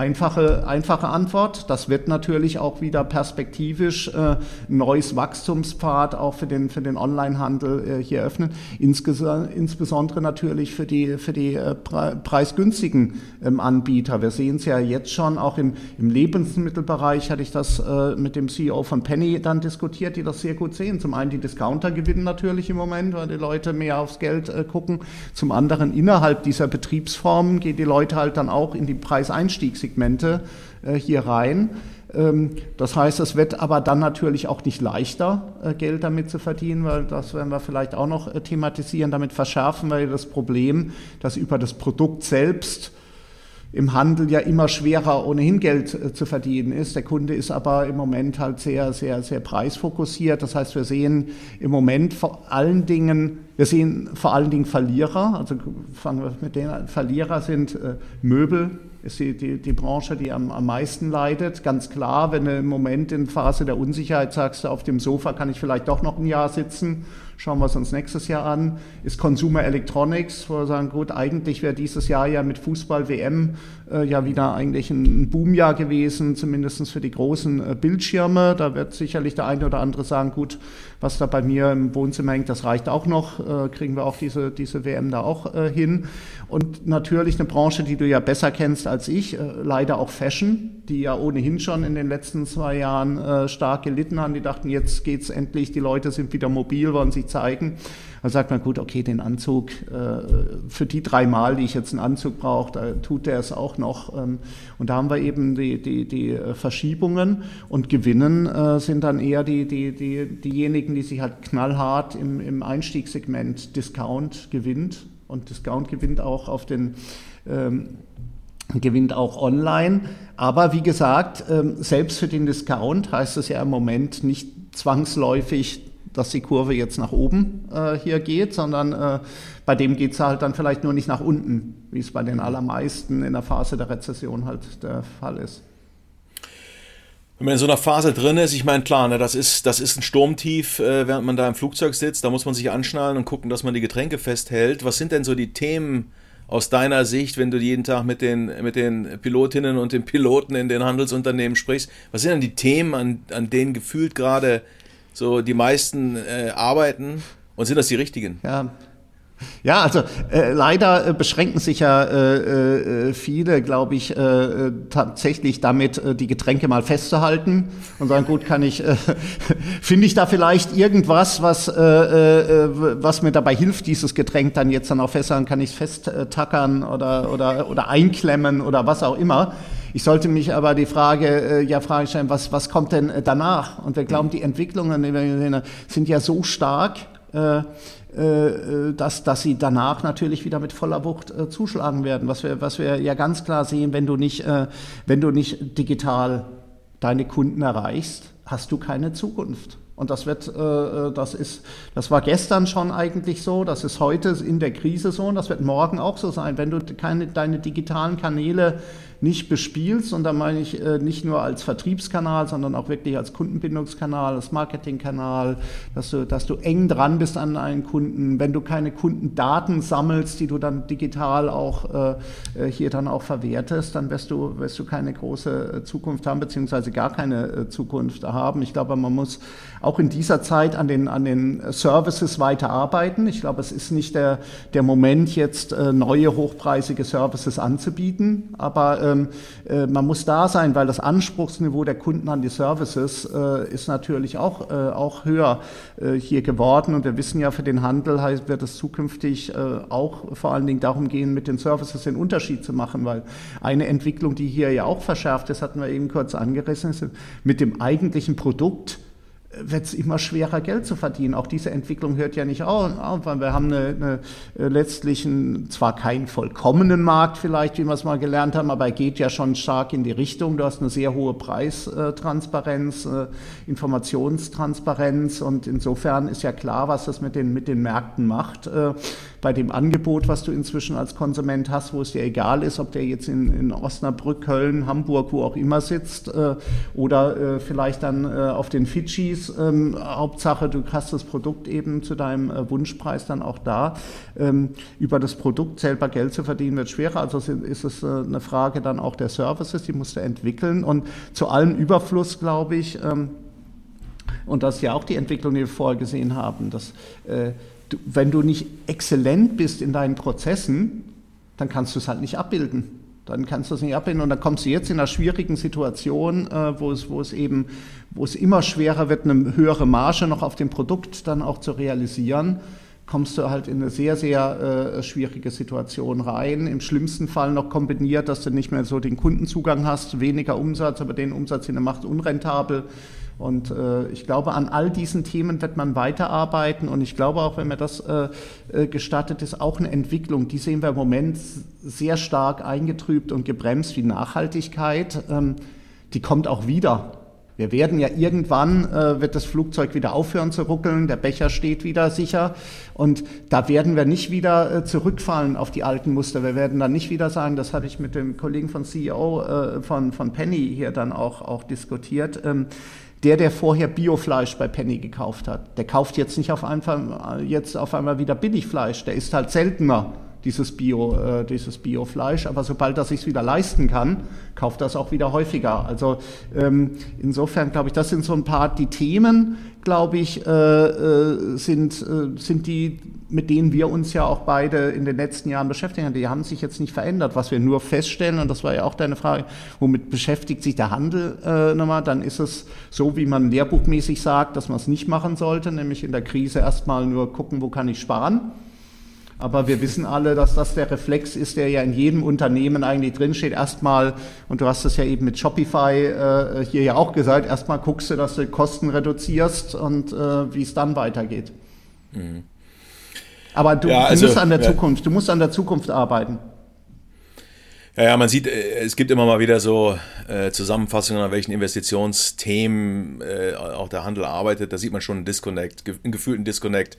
Einfache, einfache Antwort. Das wird natürlich auch wieder perspektivisch äh, neues Wachstumspfad auch für den, für den Onlinehandel äh, hier öffnen. Insges insbesondere natürlich für die, für die äh, preisgünstigen ähm, Anbieter. Wir sehen es ja jetzt schon, auch im, im Lebensmittelbereich hatte ich das äh, mit dem CEO von Penny dann diskutiert, die das sehr gut sehen. Zum einen die Discounter gewinnen natürlich im Moment, weil die Leute mehr aufs Geld äh, gucken. Zum anderen innerhalb dieser Betriebsformen gehen die Leute halt dann auch in die Preiseinstiegs Segmente äh, hier rein. Ähm, das heißt, es wird aber dann natürlich auch nicht leichter, äh, Geld damit zu verdienen, weil das werden wir vielleicht auch noch äh, thematisieren. Damit verschärfen wir das Problem, dass über das Produkt selbst im Handel ja immer schwerer ohnehin Geld zu verdienen ist. Der Kunde ist aber im Moment halt sehr, sehr, sehr preisfokussiert. Das heißt, wir sehen im Moment vor allen Dingen, wir sehen vor allen Dingen Verlierer. Also fangen wir mit denen an. Verlierer sind Möbel, ist die, die, die Branche, die am, am meisten leidet. Ganz klar, wenn du im Moment in Phase der Unsicherheit sagst, auf dem Sofa kann ich vielleicht doch noch ein Jahr sitzen, schauen wir es uns nächstes Jahr an, ist Consumer Electronics, wo wir sagen, gut, eigentlich wäre dieses Jahr ja mit Fußball WM äh, ja wieder eigentlich ein Boomjahr gewesen, zumindest für die großen äh, Bildschirme. Da wird sicherlich der eine oder andere sagen, gut, was da bei mir im Wohnzimmer hängt, das reicht auch noch, äh, kriegen wir auch diese, diese WM da auch äh, hin. Und natürlich eine Branche, die du ja besser kennst als ich, äh, leider auch Fashion, die ja ohnehin schon in den letzten zwei Jahren äh, stark gelitten haben. Die dachten, jetzt geht's endlich, die Leute sind wieder mobil, wollen sich zeigen. Da sagt man, gut, okay, den Anzug, äh, für die drei Mal, die ich jetzt einen Anzug brauche, da tut der es auch noch. Ähm, und da haben wir eben die, die, die äh, Verschiebungen und gewinnen äh, sind dann eher die, die, die, diejenigen, die sich halt knallhart im, im Einstiegssegment Discount gewinnt. Und Discount gewinnt auch auf den ähm, gewinnt auch online. Aber wie gesagt, ähm, selbst für den Discount heißt es ja im Moment nicht zwangsläufig, dass die Kurve jetzt nach oben äh, hier geht, sondern äh, bei dem geht es halt dann vielleicht nur nicht nach unten, wie es bei den allermeisten in der Phase der Rezession halt der Fall ist. Wenn man in so einer Phase drin ist, ich meine, klar, ne, das, ist, das ist ein Sturmtief, äh, während man da im Flugzeug sitzt, da muss man sich anschnallen und gucken, dass man die Getränke festhält. Was sind denn so die Themen aus deiner Sicht, wenn du jeden Tag mit den, mit den Pilotinnen und den Piloten in den Handelsunternehmen sprichst? Was sind denn die Themen, an, an denen gefühlt gerade so die meisten äh, arbeiten und sind das die richtigen? Ja, ja, also äh, leider äh, beschränken sich ja äh, äh, viele, glaube ich, äh, äh, tatsächlich damit, äh, die Getränke mal festzuhalten und sagen, gut, kann ich, äh, finde ich da vielleicht irgendwas, was, äh, äh, was mir dabei hilft, dieses Getränk dann jetzt dann auch festzuhalten, kann ich es festtackern oder, oder, oder einklemmen oder was auch immer. Ich sollte mich aber die Frage äh, ja fragen stellen, was, was kommt denn äh, danach? Und wir glauben, die Entwicklungen die sehen, sind ja so stark, äh, äh, dass, dass sie danach natürlich wieder mit voller Wucht äh, zuschlagen werden. Was wir, was wir ja ganz klar sehen, wenn du nicht, äh, wenn du nicht digital deine Kunden erreichst, hast du keine Zukunft. Und das wird, äh, das ist, das war gestern schon eigentlich so, das ist heute in der Krise so und das wird morgen auch so sein. Wenn du keine, deine digitalen Kanäle nicht bespielst. Und da meine ich äh, nicht nur als Vertriebskanal, sondern auch wirklich als Kundenbindungskanal, als Marketingkanal, dass du, dass du eng dran bist an einen Kunden. Wenn du keine Kundendaten sammelst, die du dann digital auch äh, äh hier dann auch verwertest, dann wirst du, wirst du keine große äh, Zukunft haben, beziehungsweise gar keine äh, Zukunft haben. Ich glaube, man muss auch in dieser Zeit an den, an den Services weiterarbeiten. Ich glaube, es ist nicht der, der Moment, jetzt äh, neue hochpreisige Services anzubieten, aber ähm, äh, man muss da sein, weil das Anspruchsniveau der Kunden an die Services äh, ist natürlich auch, äh, auch höher äh, hier geworden. Und wir wissen ja, für den Handel heißt, wird es zukünftig äh, auch vor allen Dingen darum gehen, mit den Services den Unterschied zu machen, weil eine Entwicklung, die hier ja auch verschärft ist, hatten wir eben kurz angerissen, ist mit dem eigentlichen Produkt wird es immer schwerer, Geld zu verdienen. Auch diese Entwicklung hört ja nicht auf, weil wir haben eine, eine, äh, letztlich einen, zwar keinen vollkommenen Markt vielleicht, wie wir es mal gelernt haben, aber er geht ja schon stark in die Richtung. Du hast eine sehr hohe Preistransparenz, äh, Informationstransparenz und insofern ist ja klar, was das mit den, mit den Märkten macht. Äh, bei dem Angebot, was du inzwischen als Konsument hast, wo es dir egal ist, ob der jetzt in, in Osnabrück, Köln, Hamburg, wo auch immer sitzt oder vielleicht dann auf den Fidschis. Ähm, Hauptsache, du hast das Produkt eben zu deinem äh, Wunschpreis dann auch da. Ähm, über das Produkt selber Geld zu verdienen wird schwerer. Also ist es äh, eine Frage dann auch der Services, die musst du entwickeln. Und zu allem Überfluss, glaube ich, ähm, und das ist ja auch die Entwicklung, die wir vorher gesehen haben, dass äh, du, wenn du nicht exzellent bist in deinen Prozessen, dann kannst du es halt nicht abbilden. Dann kannst du es nicht abbilden und dann kommst du jetzt in einer schwierigen Situation, äh, wo, es, wo es eben, wo es immer schwerer wird, eine höhere Marge noch auf dem Produkt dann auch zu realisieren kommst du halt in eine sehr, sehr äh, schwierige Situation rein. Im schlimmsten Fall noch kombiniert, dass du nicht mehr so den Kundenzugang hast, weniger Umsatz, aber den Umsatz, den du machst, unrentabel. Und äh, ich glaube, an all diesen Themen wird man weiterarbeiten. Und ich glaube auch, wenn mir das äh, äh, gestattet ist, auch eine Entwicklung, die sehen wir im Moment sehr stark eingetrübt und gebremst wie Nachhaltigkeit. Ähm, die kommt auch wieder. Wir werden ja irgendwann, äh, wird das Flugzeug wieder aufhören zu ruckeln, der Becher steht wieder sicher und da werden wir nicht wieder äh, zurückfallen auf die alten Muster. Wir werden dann nicht wieder sagen, das hatte ich mit dem Kollegen von CEO äh, von, von Penny hier dann auch, auch diskutiert. Ähm, der, der vorher Biofleisch bei Penny gekauft hat, der kauft jetzt nicht auf einmal, jetzt auf einmal wieder Billigfleisch, der ist halt seltener dieses Bio, äh, dieses Biofleisch. Aber sobald er sich wieder leisten kann, kauft es auch wieder häufiger. Also ähm, insofern glaube ich, das sind so ein paar die Themen, glaube ich, äh, äh, sind äh, sind die mit denen wir uns ja auch beide in den letzten Jahren beschäftigen. Die haben sich jetzt nicht verändert. Was wir nur feststellen, und das war ja auch deine Frage, womit beschäftigt sich der Handel äh, nochmal, dann ist es so, wie man lehrbuchmäßig sagt, dass man es nicht machen sollte, nämlich in der Krise erstmal nur gucken, wo kann ich sparen aber wir wissen alle, dass das der Reflex ist, der ja in jedem Unternehmen eigentlich drinsteht. Erstmal, und du hast es ja eben mit Shopify äh, hier ja auch gesagt, erstmal guckst du, dass du Kosten reduzierst und äh, wie es dann weitergeht. Mhm. Aber du, ja, also, du, musst an der ja. Zukunft, du musst an der Zukunft arbeiten. Ja, ja, man sieht, äh, es gibt immer mal wieder so äh, Zusammenfassungen, an welchen Investitionsthemen äh, auch der Handel arbeitet. Da sieht man schon einen Disconnect, einen gefühlten Disconnect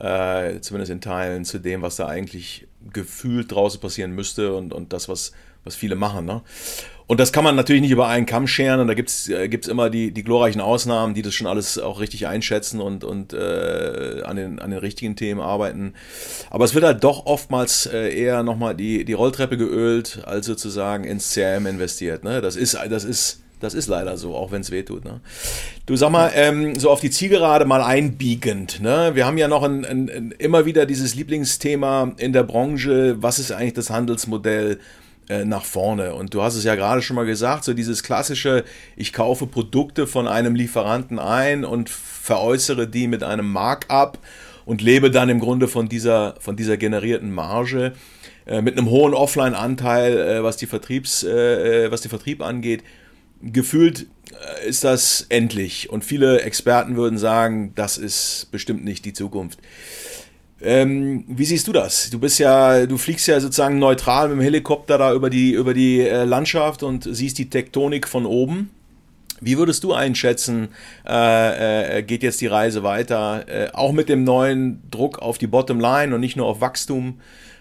äh, zumindest in Teilen zu dem, was da eigentlich gefühlt draußen passieren müsste und, und das, was, was viele machen. Ne? Und das kann man natürlich nicht über einen Kamm scheren und da gibt's äh, immer die, die glorreichen Ausnahmen, die das schon alles auch richtig einschätzen und, und äh, an, den, an den richtigen Themen arbeiten. Aber es wird halt doch oftmals äh, eher nochmal die, die Rolltreppe geölt, als sozusagen ins CRM investiert. Ne? Das ist, das ist das ist leider so, auch wenn es weh tut. Ne? Du sag mal, ähm, so auf die Zielgerade mal einbiegend. Ne? Wir haben ja noch ein, ein, ein, immer wieder dieses Lieblingsthema in der Branche. Was ist eigentlich das Handelsmodell äh, nach vorne? Und du hast es ja gerade schon mal gesagt, so dieses klassische, ich kaufe Produkte von einem Lieferanten ein und veräußere die mit einem Markup und lebe dann im Grunde von dieser, von dieser generierten Marge äh, mit einem hohen Offline-Anteil, äh, was, die äh, äh was den Vertrieb angeht gefühlt äh, ist das endlich. Und viele Experten würden sagen, das ist bestimmt nicht die Zukunft. Ähm, wie siehst du das? Du bist ja, du fliegst ja sozusagen neutral mit dem Helikopter da über die, über die äh, Landschaft und siehst die Tektonik von oben. Wie würdest du einschätzen, äh, äh, geht jetzt die Reise weiter, äh, auch mit dem neuen Druck auf die Bottomline und nicht nur auf Wachstum?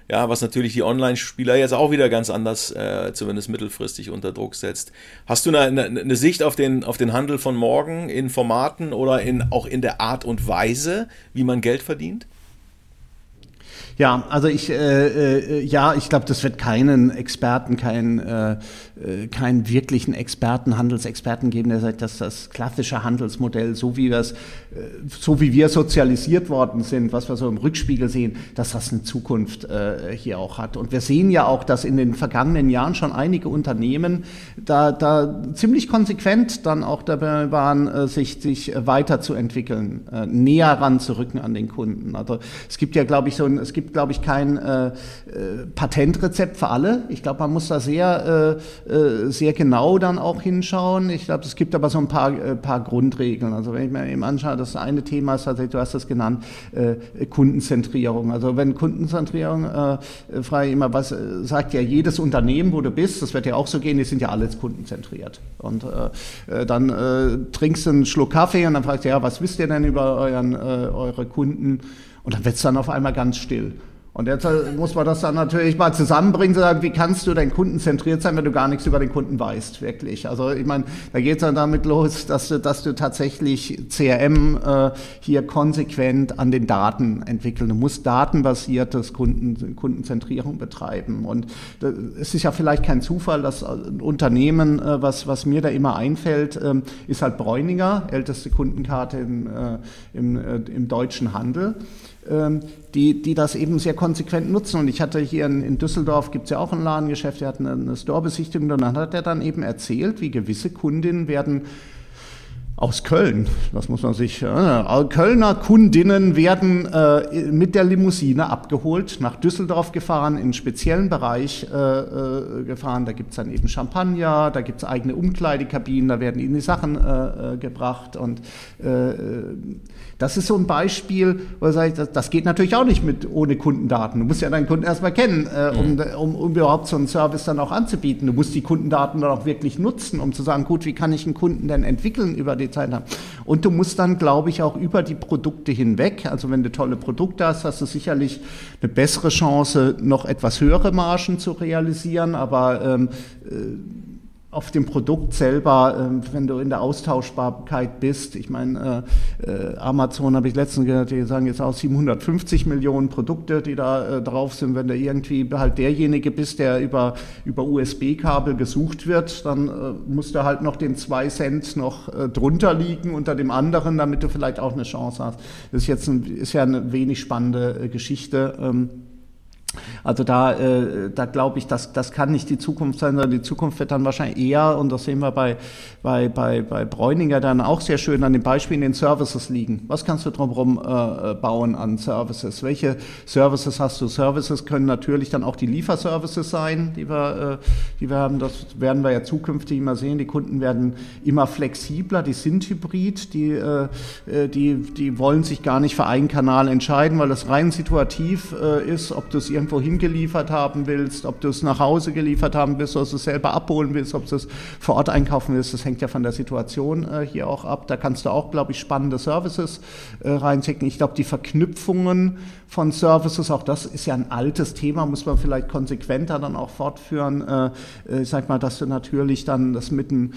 Ja, was natürlich die Online-Spieler jetzt auch wieder ganz anders, äh, zumindest mittelfristig unter Druck setzt. Hast du eine, eine, Sicht auf den, auf den Handel von morgen in Formaten oder in, auch in der Art und Weise, wie man Geld verdient? Ja, also ich, äh, äh, ja, ich glaube, das wird keinen Experten, keinen, äh, äh, keinen wirklichen Experten, Handelsexperten geben, der sagt, dass das klassische Handelsmodell, so wie wir es, äh, so wie wir sozialisiert worden sind, was wir so im Rückspiegel sehen, dass das eine Zukunft äh, hier auch hat. Und wir sehen ja auch, dass in den vergangenen Jahren schon einige Unternehmen da, da ziemlich konsequent dann auch dabei waren, äh, sich, sich weiterzuentwickeln, äh, näher ranzurücken an den Kunden. Also es gibt ja, glaube ich, so ein, es gibt glaube ich, kein äh, äh, Patentrezept für alle. Ich glaube, man muss da sehr, äh, äh, sehr genau dann auch hinschauen. Ich glaube, es gibt aber so ein paar, äh, paar Grundregeln. Also wenn ich mir eben anschaue, das eine Thema ist tatsächlich, du hast das genannt, äh, Kundenzentrierung. Also wenn Kundenzentrierung, äh, frei immer, was äh, sagt ja jedes Unternehmen, wo du bist, das wird ja auch so gehen, die sind ja alles kundenzentriert. Und äh, dann äh, trinkst du einen Schluck Kaffee und dann fragst du, ja, was wisst ihr denn über euren, äh, eure Kunden? Und dann wird es dann auf einmal ganz still. Und jetzt muss man das dann natürlich mal zusammenbringen, zu sagen, wie kannst du denn kundenzentriert sein, wenn du gar nichts über den Kunden weißt, wirklich. Also ich meine, da geht es dann damit los, dass du, dass du tatsächlich CRM äh, hier konsequent an den Daten entwickeln. Du musst datenbasiertes Kunden, Kundenzentrierung betreiben. Und es ist ja vielleicht kein Zufall, dass ein Unternehmen, äh, was, was mir da immer einfällt, äh, ist halt Bräuninger, älteste Kundenkarte äh, im, äh, im deutschen Handel. Ähm, die, die das eben sehr konsequent nutzen. Und ich hatte hier in, in Düsseldorf, gibt es ja auch ein Ladengeschäft, der hat eine, eine Store-Besichtigung und dann hat er dann eben erzählt, wie gewisse Kundinnen werden aus Köln. Das muss man sich. Äh, Kölner Kundinnen werden äh, mit der Limousine abgeholt, nach Düsseldorf gefahren, in einen speziellen Bereich äh, äh gefahren. Da gibt es dann eben Champagner, da gibt es eigene Umkleidekabinen, da werden ihnen die Sachen äh, äh, gebracht. Und das ist so ein Beispiel, wo ich sage, das, das geht natürlich auch nicht mit ohne Kundendaten. Du musst ja deinen Kunden erstmal kennen, um, mhm. um, um überhaupt so einen Service dann auch anzubieten. Du musst die Kundendaten dann auch wirklich nutzen, um zu sagen, gut, wie kann ich einen Kunden denn entwickeln über die Zeit haben. Und du musst dann, glaube ich, auch über die Produkte hinweg, also wenn du tolle Produkte hast, hast du sicherlich eine bessere Chance, noch etwas höhere Margen zu realisieren, aber ähm, äh, auf dem Produkt selber, äh, wenn du in der Austauschbarkeit bist. Ich meine, äh, äh, Amazon habe ich letztens gehört, die sagen jetzt auch 750 Millionen Produkte, die da drauf sind. Wenn du irgendwie halt derjenige bist, der über, über USB-Kabel gesucht wird, dann musst du halt noch den zwei Cent noch drunter liegen unter dem anderen, damit du vielleicht auch eine Chance hast. Das ist jetzt ein, ist ja eine wenig spannende Geschichte. Also da, äh, da glaube ich, das, das kann nicht die Zukunft sein, sondern die Zukunft wird dann wahrscheinlich eher, und das sehen wir bei, bei, bei, bei Bräuninger dann auch sehr schön an den Beispielen in den Services liegen. Was kannst du drumherum äh, bauen an Services? Welche Services hast du? Services können natürlich dann auch die Lieferservices sein, die wir, äh, die wir haben. Das werden wir ja zukünftig immer sehen. Die Kunden werden immer flexibler, die sind hybrid, die, äh, äh die, die wollen sich gar nicht für einen Kanal entscheiden, weil das rein situativ äh, ist, ob du es irgendwo hingeliefert haben willst, ob du es nach Hause geliefert haben willst, ob du es selber abholen willst, ob du es vor Ort einkaufen willst, das hängt ja von der Situation äh, hier auch ab. Da kannst du auch, glaube ich, spannende Services äh, reinchecken. Ich glaube, die Verknüpfungen von Services, auch das ist ja ein altes Thema, muss man vielleicht konsequenter dann auch fortführen. Äh, äh ich sag mal, dass du natürlich dann das mit dem,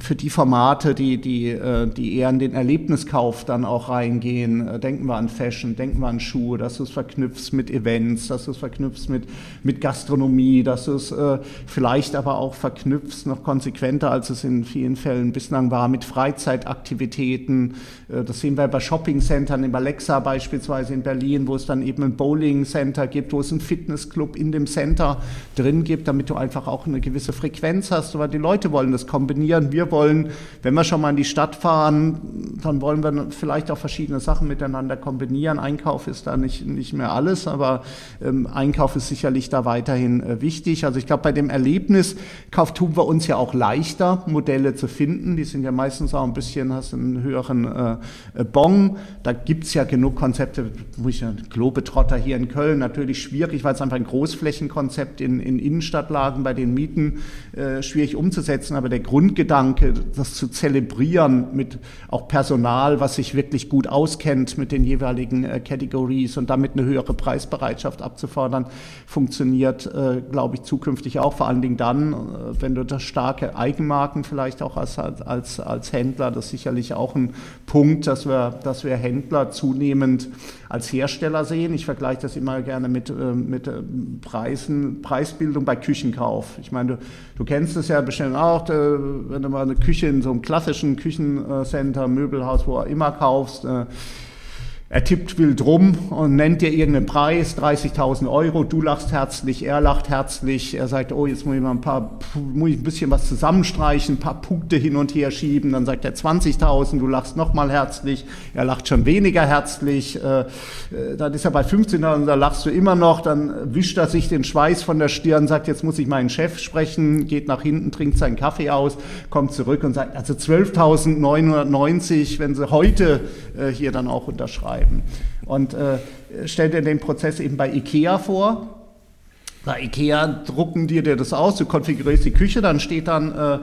für die Formate, die, die, äh, die eher in den Erlebniskauf dann auch reingehen, äh, denken wir an Fashion, denken wir an Schuhe, dass du es verknüpfst mit Events, dass du es verknüpfst mit, mit Gastronomie, dass du es äh, vielleicht aber auch verknüpfst, noch konsequenter, als es in vielen Fällen bislang war, mit Freizeitaktivitäten. Das sehen wir bei Shoppingcentern, im Alexa beispielsweise in Berlin, wo es dann eben ein Bowling-Center gibt, wo es einen Fitnessclub in dem Center drin gibt, damit du einfach auch eine gewisse Frequenz hast, weil die Leute wollen das kombinieren wir wollen, wenn wir schon mal in die Stadt fahren, dann wollen wir vielleicht auch verschiedene Sachen miteinander kombinieren. Einkauf ist da nicht, nicht mehr alles, aber ähm, Einkauf ist sicherlich da weiterhin äh, wichtig. Also ich glaube, bei dem Erlebniskauf tun wir uns ja auch leichter, Modelle zu finden. Die sind ja meistens auch ein bisschen, hast einen höheren äh, äh Bon. Da gibt es ja genug Konzepte. Muss ich ja, Globetrotter hier in Köln natürlich schwierig, weil es einfach ein Großflächenkonzept in, in Innenstadtlagen bei den Mieten äh, schwierig umzusetzen. Aber der Grundgedanke Gedanke, das zu zelebrieren mit auch Personal, was sich wirklich gut auskennt mit den jeweiligen äh, Categories und damit eine höhere Preisbereitschaft abzufordern, funktioniert, äh, glaube ich, zukünftig auch. Vor allen Dingen dann, äh, wenn du das starke Eigenmarken vielleicht auch als, als, als Händler, das ist sicherlich auch ein Punkt, dass wir, dass wir Händler zunehmend als Hersteller sehen. Ich vergleiche das immer gerne mit, äh, mit äh, Preisen, Preisbildung bei Küchenkauf. Ich meine, du, du kennst es ja bestimmt auch, wenn du mal eine Küche in so einem klassischen Küchencenter, Möbelhaus, wo er immer kaufst, äh, er tippt wild rum und nennt dir irgendeinen Preis, 30.000 Euro, du lachst herzlich, er lacht herzlich, er sagt, oh, jetzt muss ich mal ein paar, muss ich ein bisschen was zusammenstreichen, ein paar Punkte hin und her schieben, dann sagt er 20.000, du lachst nochmal herzlich, er lacht schon weniger herzlich, äh, äh dann ist er bei 15.000, da lachst du immer noch, dann wischt er sich den Schweiß von der Stirn, sagt, jetzt muss ich meinen Chef sprechen, geht nach hinten, trinkt seinen Kaffee aus, kommt zurück und sagt, also 12.990, wenn sie heute äh, hier dann auch unterschreiben betreiben. Und äh, stell dir den Prozess eben bei IKEA vor. Bei IKEA drucken dir das aus, du konfigurierst die Küche, dann steht dann äh,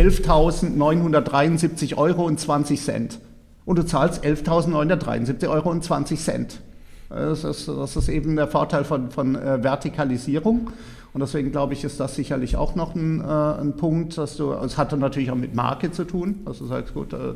11.973 äh, Euro und 20 Cent. Und du zahlst 11.973 Euro und 20 Cent. Das ist, das ist eben der Vorteil von, von äh, Vertikalisierung. Und deswegen glaube ich, ist das sicherlich auch noch ein, äh, ein Punkt, dass du, es hat natürlich auch mit Marke zu tun. Also du sagst, gut, äh,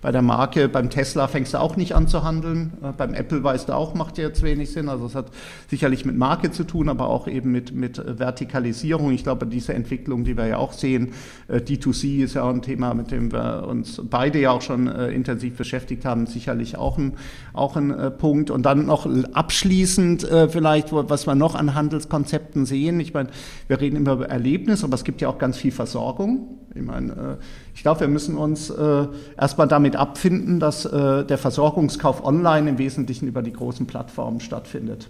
bei der Marke, beim Tesla fängst du auch nicht an zu handeln, äh, beim Apple weißt du auch, macht jetzt wenig Sinn. Also es hat sicherlich mit Marke zu tun, aber auch eben mit, mit Vertikalisierung. Ich glaube, diese Entwicklung, die wir ja auch sehen, äh, D2C ist ja auch ein Thema, mit dem wir uns beide ja auch schon äh, intensiv beschäftigt haben, sicherlich auch ein, auch ein äh, Punkt. Und dann noch abschließend vielleicht, was wir noch an Handelskonzepten sehen, Ich meine, wir reden immer über Erlebnis, aber es gibt ja auch ganz viel Versorgung. Ich meine, äh, ich glaube, wir müssen uns äh, erstmal damit abfinden, dass äh, der Versorgungskauf online im Wesentlichen über die großen Plattformen stattfindet.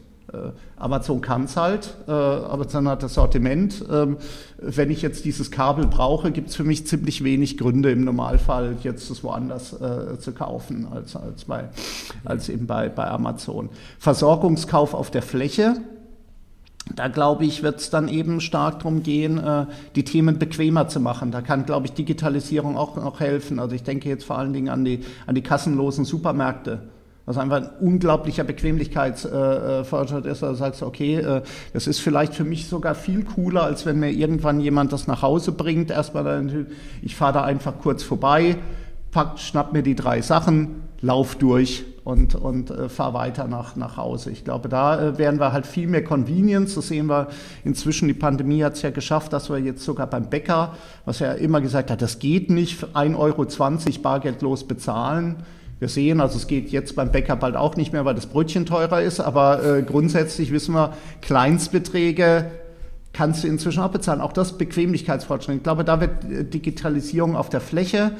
Amazon kann es halt, Amazon hat das Sortiment. Ähm, wenn ich jetzt dieses Kabel brauche, gibt es für mich ziemlich wenig Gründe im Normalfall, jetzt das woanders zu kaufen, als, als, bei, als eben bei, bei Amazon. Versorgungskauf auf der Fläche. Da glaube ich, wird es dann eben stark darum gehen, die Themen bequemer zu machen. Da kann, glaube ich, Digitalisierung auch noch helfen. Also ich denke jetzt vor allen Dingen an die, an die kassenlosen Supermärkte was einfach ein unglaublicher Bequemlichkeitsfortschritt ist. Da sagst du, okay, äh, das ist vielleicht für mich sogar viel cooler, als wenn mir irgendwann jemand das nach Hause bringt. Erstmal, ich fahre da einfach kurz vorbei, pack, schnapp mir die drei Sachen, lauf durch und, und äh, fahr weiter nach, nach Hause. Ich glaube, da äh, werden wir halt viel mehr Convenience. Das sehen wir inzwischen. Die Pandemie hat es ja geschafft, dass wir jetzt sogar beim Bäcker, was er ja immer gesagt hat, das geht nicht, 1,20 Euro bargeldlos bezahlen wir sehen, also es geht jetzt beim Bäcker bald auch nicht mehr, weil das Brötchen teurer ist, aber äh, grundsätzlich wissen wir, Kleinstbeträge kannst du inzwischen auch bezahlen. Auch das Bequemlichkeitsfortschritt. Ich glaube, da wird äh, Digitalisierung auf der Fläche.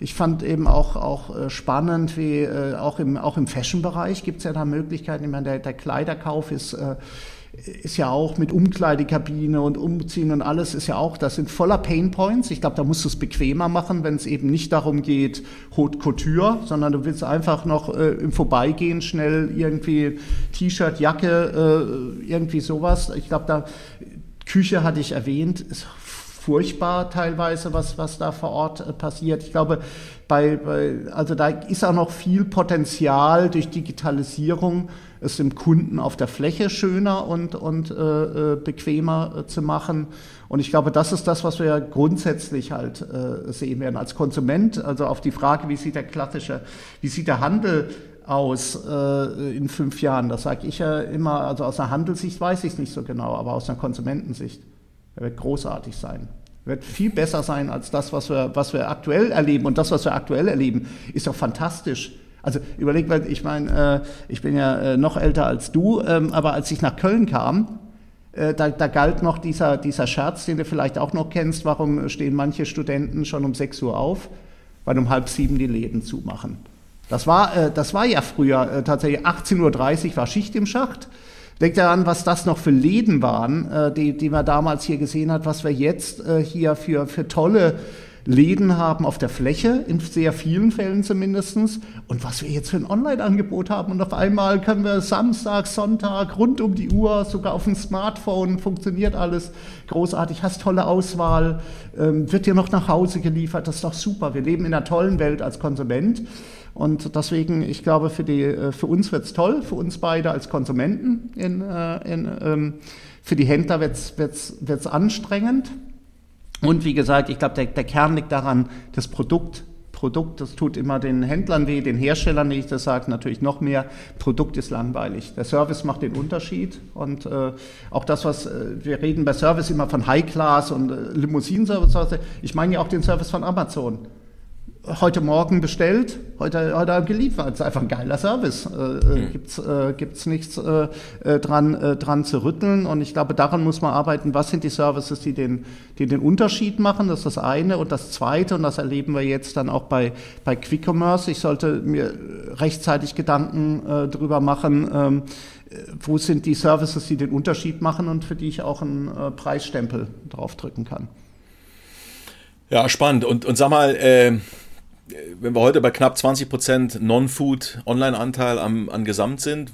Ich fand eben auch, auch äh, spannend, wie äh, auch im, auch im Fashion-Bereich gibt es ja da Möglichkeiten. Ich meine, der, der Kleiderkauf ist äh, ist ja auch mit Umkleidekabine und Umziehen und alles ist ja auch, das sind voller Painpoints. Ich glaube, da musst du es bequemer machen, wenn es eben nicht darum geht, Haute Couture, sondern du willst einfach noch äh, im Vorbeigehen schnell irgendwie T-Shirt, Jacke, äh, irgendwie sowas. Ich glaube, da Küche hatte ich erwähnt, ist furchtbar teilweise, was, was da vor Ort äh, passiert. Ich glaube, bei, bei, also da ist auch noch viel Potenzial durch Digitalisierung es dem Kunden auf der Fläche schöner und, und äh, äh, bequemer äh, zu machen. Und ich glaube, das ist das, was wir grundsätzlich halt äh, sehen werden als Konsument. Also auf die Frage, wie sieht der klassische, wie sieht der Handel aus äh, in fünf Jahren? Das sage ich ja immer, also aus einer Handelssicht weiß ich es nicht so genau, aber aus einer Konsumentensicht. Er wird großartig sein wird viel besser sein als das, was wir, was wir aktuell erleben. Und das, was wir aktuell erleben, ist doch fantastisch. Also überleg mal, ich meine, äh, ich bin ja äh, noch älter als du, ähm, aber als ich nach Köln kam, äh, da, da, galt noch dieser, dieser Scherz, den du vielleicht auch noch kennst, warum stehen manche Studenten schon um 6 Uhr auf, weil um halb sieben die Läden zumachen. Das war, äh, das war ja früher äh, tatsächlich 18.30 Uhr war Schicht im Schacht. Denkt daran, was das noch für Läden waren, äh, die, die man damals hier gesehen hat, was wir jetzt hier für, für tolle Läden haben auf der Fläche, in sehr vielen Fällen zumindest. Und was wir jetzt für ein Online-Angebot haben. Und auf einmal können wir Samstag, Sonntag, rund um die Uhr, sogar auf dem Smartphone, funktioniert alles großartig, hast tolle Auswahl, ähm, wird dir noch nach Hause geliefert. Das ist doch super. Wir leben in einer tollen Welt als Konsument. Und deswegen, ich glaube, für, die, äh, für uns wird es toll, für uns beide als Konsumenten. In, äh, in, ähm, für die Händler wird es anstrengend. Und wie gesagt, ich glaube, der, der Kern liegt daran, das Produkt Produkt, das tut immer den Händlern weh, den Herstellern, wie ich das sage, natürlich noch mehr. Produkt ist langweilig. Der Service macht den Unterschied und äh, auch das, was äh, wir reden bei Service immer von High Class und äh, Limousinenservice. Ich meine ja auch den Service von Amazon heute Morgen bestellt, heute, heute geliefert. Das ist einfach ein geiler Service. Äh, mhm. Gibt's äh, gibt's nichts äh, äh, dran, äh, dran zu rütteln. Und ich glaube, daran muss man arbeiten. Was sind die Services, die den, die den Unterschied machen? Das ist das eine. Und das zweite, und das erleben wir jetzt dann auch bei, bei Quick Commerce. Ich sollte mir rechtzeitig Gedanken äh, drüber machen, ähm, wo sind die Services, die den Unterschied machen und für die ich auch einen äh, Preisstempel draufdrücken kann. Ja, spannend. Und, und sag mal, äh, wenn wir heute bei knapp 20% Non-Food-Online-Anteil an Gesamt sind,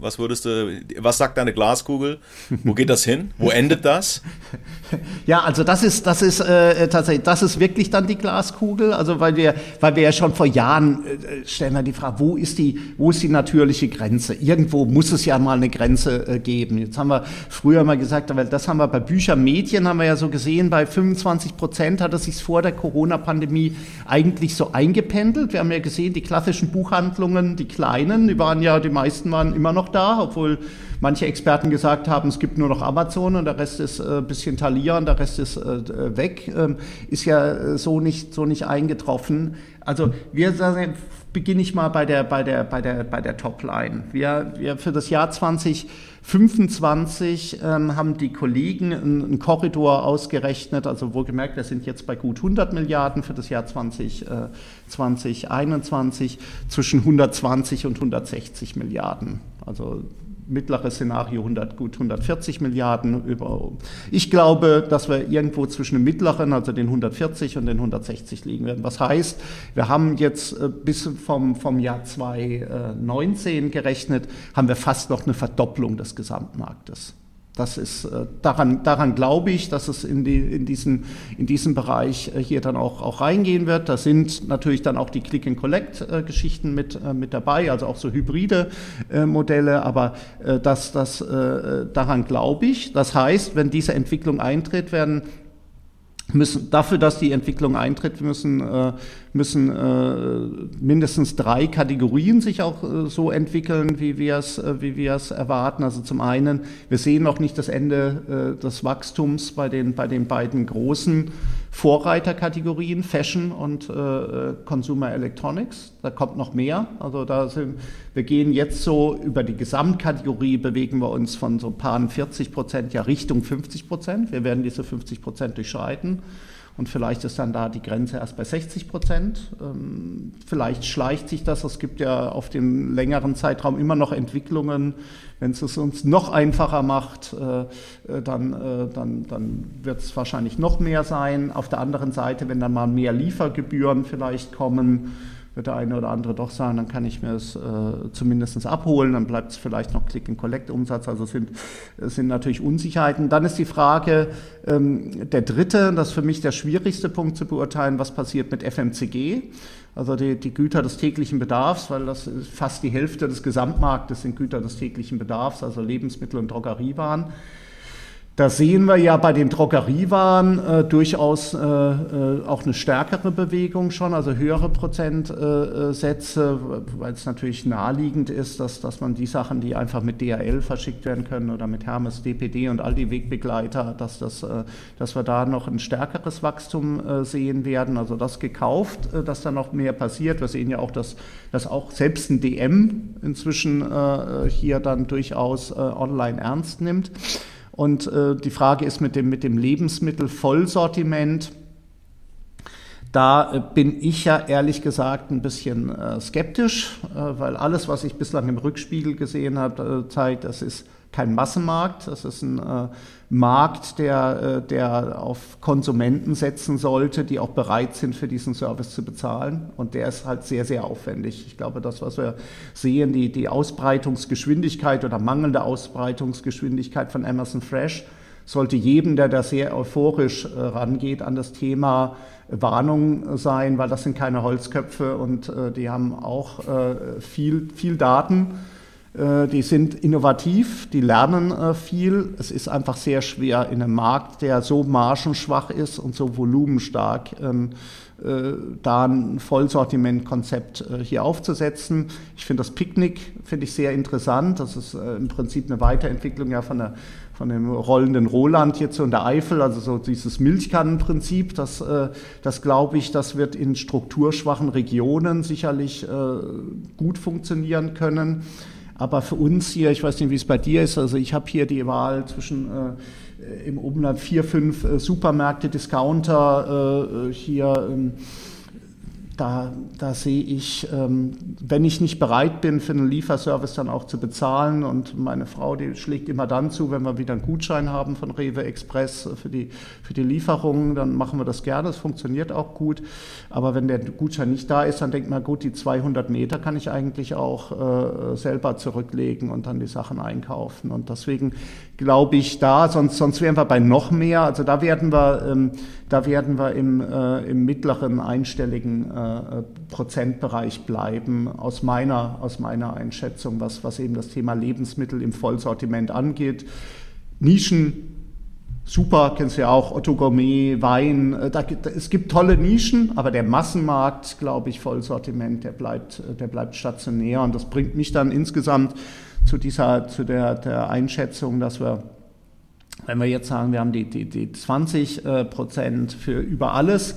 was würdest du, was sagt deine Glaskugel? Wo geht das hin? Wo endet das? Ja, also das ist, das ist äh, tatsächlich, das ist wirklich dann die Glaskugel. Also weil wir, weil wir ja schon vor Jahren äh, stellen wir die Frage, wo ist die, wo ist die natürliche Grenze? Irgendwo muss es ja mal eine Grenze äh, geben. Jetzt haben wir früher mal gesagt, weil das haben wir bei Büchern, Medien haben wir ja so gesehen, bei 25 Prozent hat es sich vor der Corona-Pandemie eigentlich so eingependelt. Wir haben ja gesehen, die klassischen Buchhandlungen, die kleinen, die waren ja, die meisten waren immer noch da, obwohl manche Experten gesagt haben, es gibt nur noch Amazon und der Rest ist ein äh, bisschen Thalia und der Rest ist äh, weg, ähm, ist ja so nicht, so nicht eingetroffen. Also wir sagen, beginne ich mal bei der, bei der, bei der, bei der Topline. Wir, wir für das Jahr 2025 ähm, haben die Kollegen einen, einen, Korridor ausgerechnet, also wohlgemerkt, wir sind jetzt bei gut 100 Milliarden für das Jahr 20, äh, 2021, zwischen 120 und 160 Milliarden. Also mittleres Szenario 100, gut 140 Milliarden. Über. Ich glaube, dass wir irgendwo zwischen dem mittleren, also den 140 und den 160 liegen werden. Was heißt, wir haben jetzt äh, bis vom, vom Jahr 2019 gerechnet, haben wir fast noch eine Verdopplung des Gesamtmarktes. Das ist, äh, daran, daran glaube ich, dass es in, die, in, diesen, in diesen Bereich äh, hier dann auch, auch reingehen wird. Da sind natürlich dann auch die Click-and-Collect-Geschichten mit, äh, mit dabei, also auch so hybride Modelle, aber das, das, daran glaube ich. Das heißt, wenn diese Entwicklung eintritt, werden müssen, dafür, dass die Entwicklung eintritt, müssen, äh, müssen äh, mindestens drei Kategorien sich auch äh, so entwickeln, wie wir es, äh, erwarten. Also zum einen, wir sehen noch nicht das Ende äh, des Wachstums bei den, bei den beiden großen Vorreiterkategorien, Fashion und äh, Consumer Electronics. Da kommt noch mehr. Also da sind, wir gehen jetzt so über die Gesamtkategorie, bewegen wir uns von so paar 40 Prozent ja Richtung 50 Prozent. Wir werden diese 50 Prozent durchschreiten. Und vielleicht ist dann da die Grenze erst bei 60 Prozent. Ähm, vielleicht schleicht sich das. Es gibt ja auf dem längeren Zeitraum immer noch Entwicklungen. Wenn es es uns noch einfacher macht, äh, äh, dann, äh, dann, dann wird es wahrscheinlich noch mehr sein. Auf der anderen Seite, wenn dann mal mehr Liefergebühren vielleicht kommen, wird der eine oder andere doch sagen, dann kann ich mir es äh, zumindest abholen, dann bleibt es vielleicht noch Click-and-Collect-Umsatz, also sind, sind natürlich Unsicherheiten. Dann ist die Frage, ähm, der dritte, das ist für mich der schwierigste Punkt zu beurteilen, was passiert mit FMCG, also die, die Güter des täglichen Bedarfs, weil das fast die Hälfte des Gesamtmarktes sind Güter des täglichen Bedarfs, also Lebensmittel und Drogeriewaren. Da sehen wir ja bei den Drogeriewaren äh, durchaus äh, äh, auch eine stärkere Bewegung schon, also höhere Prozentsätze, äh, weil es natürlich naheliegend ist, dass, dass man die Sachen, die einfach mit DHL verschickt werden können oder mit Hermes, DPD und all die Wegbegleiter, dass, das, äh, dass wir da noch ein stärkeres Wachstum sehen werden. Also das gekauft, dass da noch mehr passiert. Wir sehen ja auch, dass, dass auch selbst ein DM inzwischen hier dann durchaus online ernst nimmt. Und äh, die Frage ist mit dem, mit dem Lebensmittelvollsortiment. Da äh, bin ich ja ehrlich gesagt ein bisschen äh, skeptisch, äh, weil alles, was ich bislang im Rückspiegel gesehen habe, äh, zeigt, das ist kein Massenmarkt, das ist ein äh, Markt, der, äh, der auf Konsumenten setzen sollte, die auch bereit sind, für diesen Service zu bezahlen. Und der ist halt sehr, sehr aufwendig. Ich glaube, das, was wir sehen, die, die Ausbreitungsgeschwindigkeit oder mangelnde Ausbreitungsgeschwindigkeit von Amazon Fresh, sollte jedem, der da sehr euphorisch äh, rangeht an das Thema, Warnung sein, weil das sind keine Holzköpfe und äh, die haben auch äh, viel, viel Daten die sind innovativ, die lernen äh, viel. Es ist einfach sehr schwer in einem Markt, der so margenschwach ist und so volumenstark, ähm, äh, da ein Vollsortimentkonzept hier aufzusetzen. Ich finde das Picknick finde ich sehr interessant. Das ist im Prinzip eine Weiterentwicklung ja von der von dem rollenden Roland jetzt in der Eifel, also so dieses Milchkannenprinzip, das, das glaube ich, das wird in strukturschwachen Regionen sicherlich gut funktionieren können. Aber für uns hier, ich weiß nicht, wie es bei dir ist, also ich habe hier die Wahl zwischen äh, im Umland vier, fünf äh, Supermärkte, Discounter, äh, äh hier. Da, da sehe ich, ähm, wenn ich nicht bereit bin, für einen Lieferservice dann auch zu bezahlen und meine Frau, die schlägt immer dann zu, wenn wir wieder einen Gutschein haben von Rewe Express für die, für die Lieferungen, dann machen wir das gerne, es funktioniert auch gut. Aber wenn der Gutschein nicht da ist, dann denkt man, gut, die 200 Meter kann ich eigentlich auch äh, selber zurücklegen und dann die Sachen einkaufen. Und deswegen glaube ich da, sonst, sonst wären wir bei noch mehr. Also da werden wir, ähm, da werden wir im, äh, im mittleren einstelligen äh, Prozentbereich bleiben, aus meiner, aus meiner Einschätzung, was, was eben das Thema Lebensmittel im Vollsortiment angeht. Nischen super, kennst du ja auch, Otto Gourmet, Wein. Äh, da, es gibt tolle Nischen, aber der Massenmarkt, glaube ich, Vollsortiment, der bleibt, der bleibt stationär. Und das bringt mich dann insgesamt zu dieser, zu der, der Einschätzung, dass wir wenn wir jetzt sagen, wir haben die, die, die 20 äh, Prozent für über alles,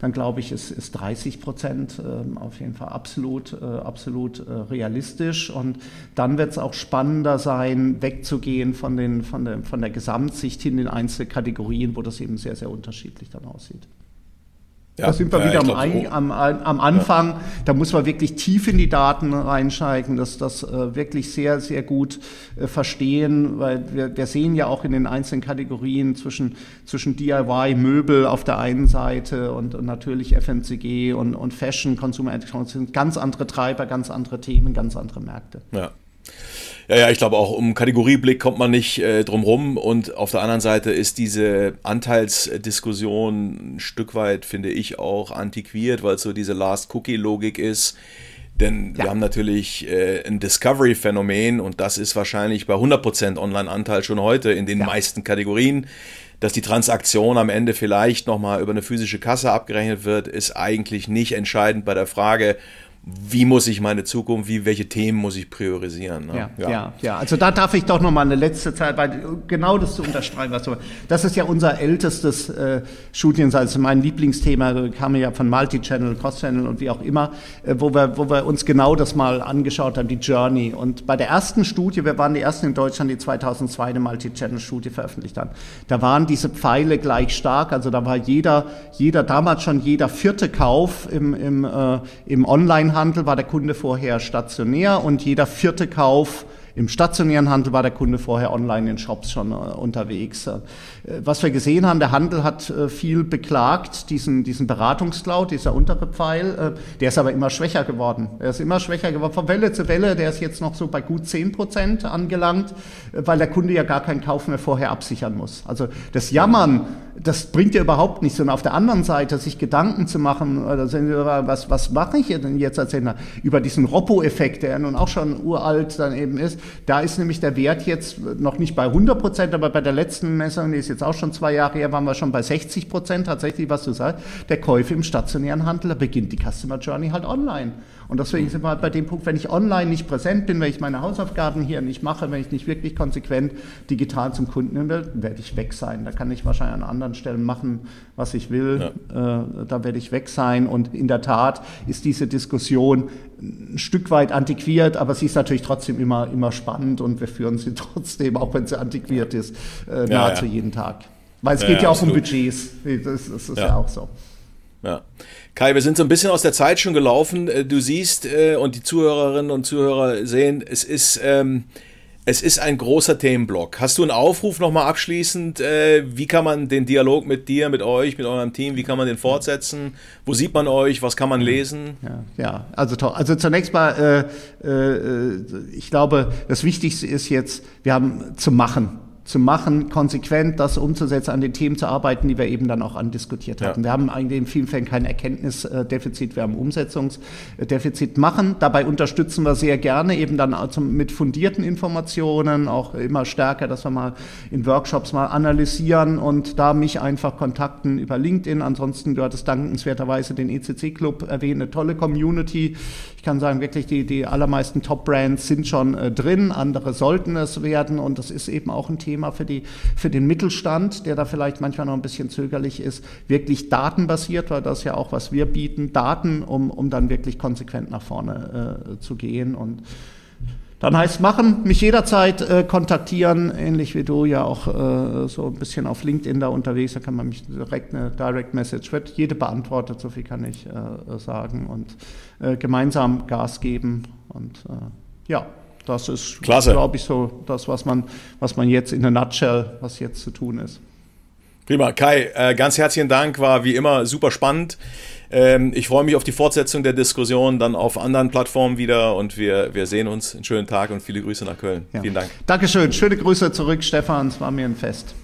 dann glaube ich, ist, ist 30 Prozent äh, auf jeden Fall absolut, äh, absolut äh, realistisch. Und dann wird es auch spannender sein, wegzugehen von, den, von, der, von der Gesamtsicht hin in einzelne Kategorien, wo das eben sehr, sehr unterschiedlich dann aussieht. Ja, da sind wir ja, wieder am, glaub, am, am, Anfang. Ja. Da muss man wirklich tief in die Daten reinsteigen, dass das äh, wirklich sehr, sehr gut äh, verstehen, weil wir, wir, sehen ja auch in den einzelnen Kategorien zwischen, zwischen DIY, Möbel auf der einen Seite und, und natürlich FMCG und, und Fashion, Consumer Electronics sind ganz andere Treiber, ganz andere Themen, ganz andere Märkte. Ja. Ja, ja, ich glaube auch um Kategorieblick kommt man nicht äh, drum rum und auf der anderen Seite ist diese Anteilsdiskussion ein Stück weit, finde ich, auch antiquiert, weil es so diese Last-Cookie-Logik ist. Denn ja. wir haben natürlich äh, ein Discovery-Phänomen und das ist wahrscheinlich bei 100% Online-Anteil schon heute in den ja. meisten Kategorien. Dass die Transaktion am Ende vielleicht nochmal über eine physische Kasse abgerechnet wird, ist eigentlich nicht entscheidend bei der Frage, wie muss ich meine Zukunft, wie, welche Themen muss ich priorisieren. Ne? Ja, ja, ja, ja, Also da darf ich doch noch mal eine letzte Zeit, weil genau das zu unterstreichen, was du, das ist ja unser ältestes äh, Studienseite, also mein Lieblingsthema, kam ja von Multi-Channel, Cross-Channel und wie auch immer, äh, wo, wir, wo wir uns genau das mal angeschaut haben, die Journey. Und bei der ersten Studie, wir waren die ersten in Deutschland, die 2002 eine Multi-Channel-Studie veröffentlicht haben, da waren diese Pfeile gleich stark, also da war jeder, jeder damals schon jeder vierte Kauf im, im, äh, im Online- Handel war der Kunde vorher stationär und jeder vierte Kauf im stationären Handel war der Kunde vorher online in Shops schon äh, unterwegs. Äh, was wir gesehen haben, der Handel hat äh, viel beklagt, diesen, diesen Beratungscloud, dieser untere Pfeil, der ist aber immer schwächer geworden. Er ist immer schwächer geworden. Von Welle zu Welle, der ist jetzt noch so bei gut 10 Prozent angelangt, weil der Kunde ja gar keinen Kauf mehr vorher absichern muss. Also das Jammern, das bringt ja überhaupt nichts. Und auf der anderen Seite sich Gedanken zu machen, was, was mache ich denn jetzt als Händler? Über diesen Roppo-Effekt, der nun auch schon uralt dann eben ist, da ist nämlich der Wert jetzt noch nicht bei 100 Prozent, aber bei der letzten Messung, die ist jetzt auch schon zwei Jahre her, waren wir schon bei 60 Prozent tatsächlich, was du sagst, der Käufe im stationären Handel, da beginnt die Customer Journey halt online. Und deswegen sind wir halt bei dem Punkt, wenn ich online nicht präsent bin, wenn ich meine Hausaufgaben hier nicht mache, wenn ich nicht wirklich konsequent digital zum Kunden will, werde ich weg sein. Da kann ich wahrscheinlich an anderen Stellen machen, was ich will. Ja. Äh, da werde ich weg sein. Und in der Tat ist diese Diskussion ein Stück weit antiquiert, aber sie ist natürlich trotzdem immer, immer spannend und wir führen sie trotzdem, auch wenn sie antiquiert ist, äh, nahezu ja. jeden Tag. Weil es geht ja, auch absolut. um Budgets. Das, das ist ja. auch so. Ja. Kai, wir sind so ein bisschen aus der Zeit schon gelaufen. Äh, du siehst äh, und die Zuhörerinnen und Zuhörer sehen, es ist ähm, es ist ein großer Themenblock. Hast du einen Aufruf nochmal abschließend? Äh, wie kann man den Dialog mit dir, mit euch, mit eurem Team, wie kann man den fortsetzen? Wo sieht man euch? Was kann man lesen? Ja, ja also toll. Also zunächst mal, äh, äh, ich glaube, das Wichtigste ist jetzt, wir haben zu machen zu machen, konsequent das umzusetzen, an den Themen zu arbeiten, die wir eben dann auch andiskutiert hatten. Ja. Wir haben eigentlich in vielen Fällen kein Erkenntnisdefizit, wir haben Umsetzungsdefizit machen. Dabei unterstützen wir sehr gerne eben dann mit fundierten Informationen, auch immer stärker, dass wir mal in Workshops mal analysieren und da mich einfach kontakten über LinkedIn. Ansonsten gehört es dankenswerterweise den ECC-Club erwähnt, eine tolle Community. Ich kann sagen, wirklich die, die allermeisten Top-Brands sind schon äh, drin, andere sollten es werden und das ist eben auch ein Thema, Thema für, die, für den Mittelstand, der da vielleicht manchmal noch ein bisschen zögerlich ist, wirklich datenbasiert, weil das ja auch, was wir bieten, Daten, um, um dann wirklich konsequent nach vorne äh, zu gehen. Und dann heißt machen, mich jederzeit äh, kontaktieren, ähnlich wie du ja auch äh, so ein bisschen auf LinkedIn da unterwegs, da kann man mich direkt eine Direct Message, wird jede beantwortet, so viel kann ich äh, sagen und äh, gemeinsam Gas geben und äh, ja. Das ist, glaube ich, so das, was man, was man jetzt in der Nutshell, was jetzt zu tun ist. Prima. Kai, äh, ganz herzlichen Dank, war wie immer super spannend. Ähm, ich freue mich auf die Fortsetzung der Diskussion, dann auf anderen Plattformen wieder und wir, wir sehen uns. Einen schönen Tag und viele Grüße nach Köln. Ja. Vielen Dank. Dankeschön. Schöne Grüße zurück, Stefan. Es war mir ein Fest.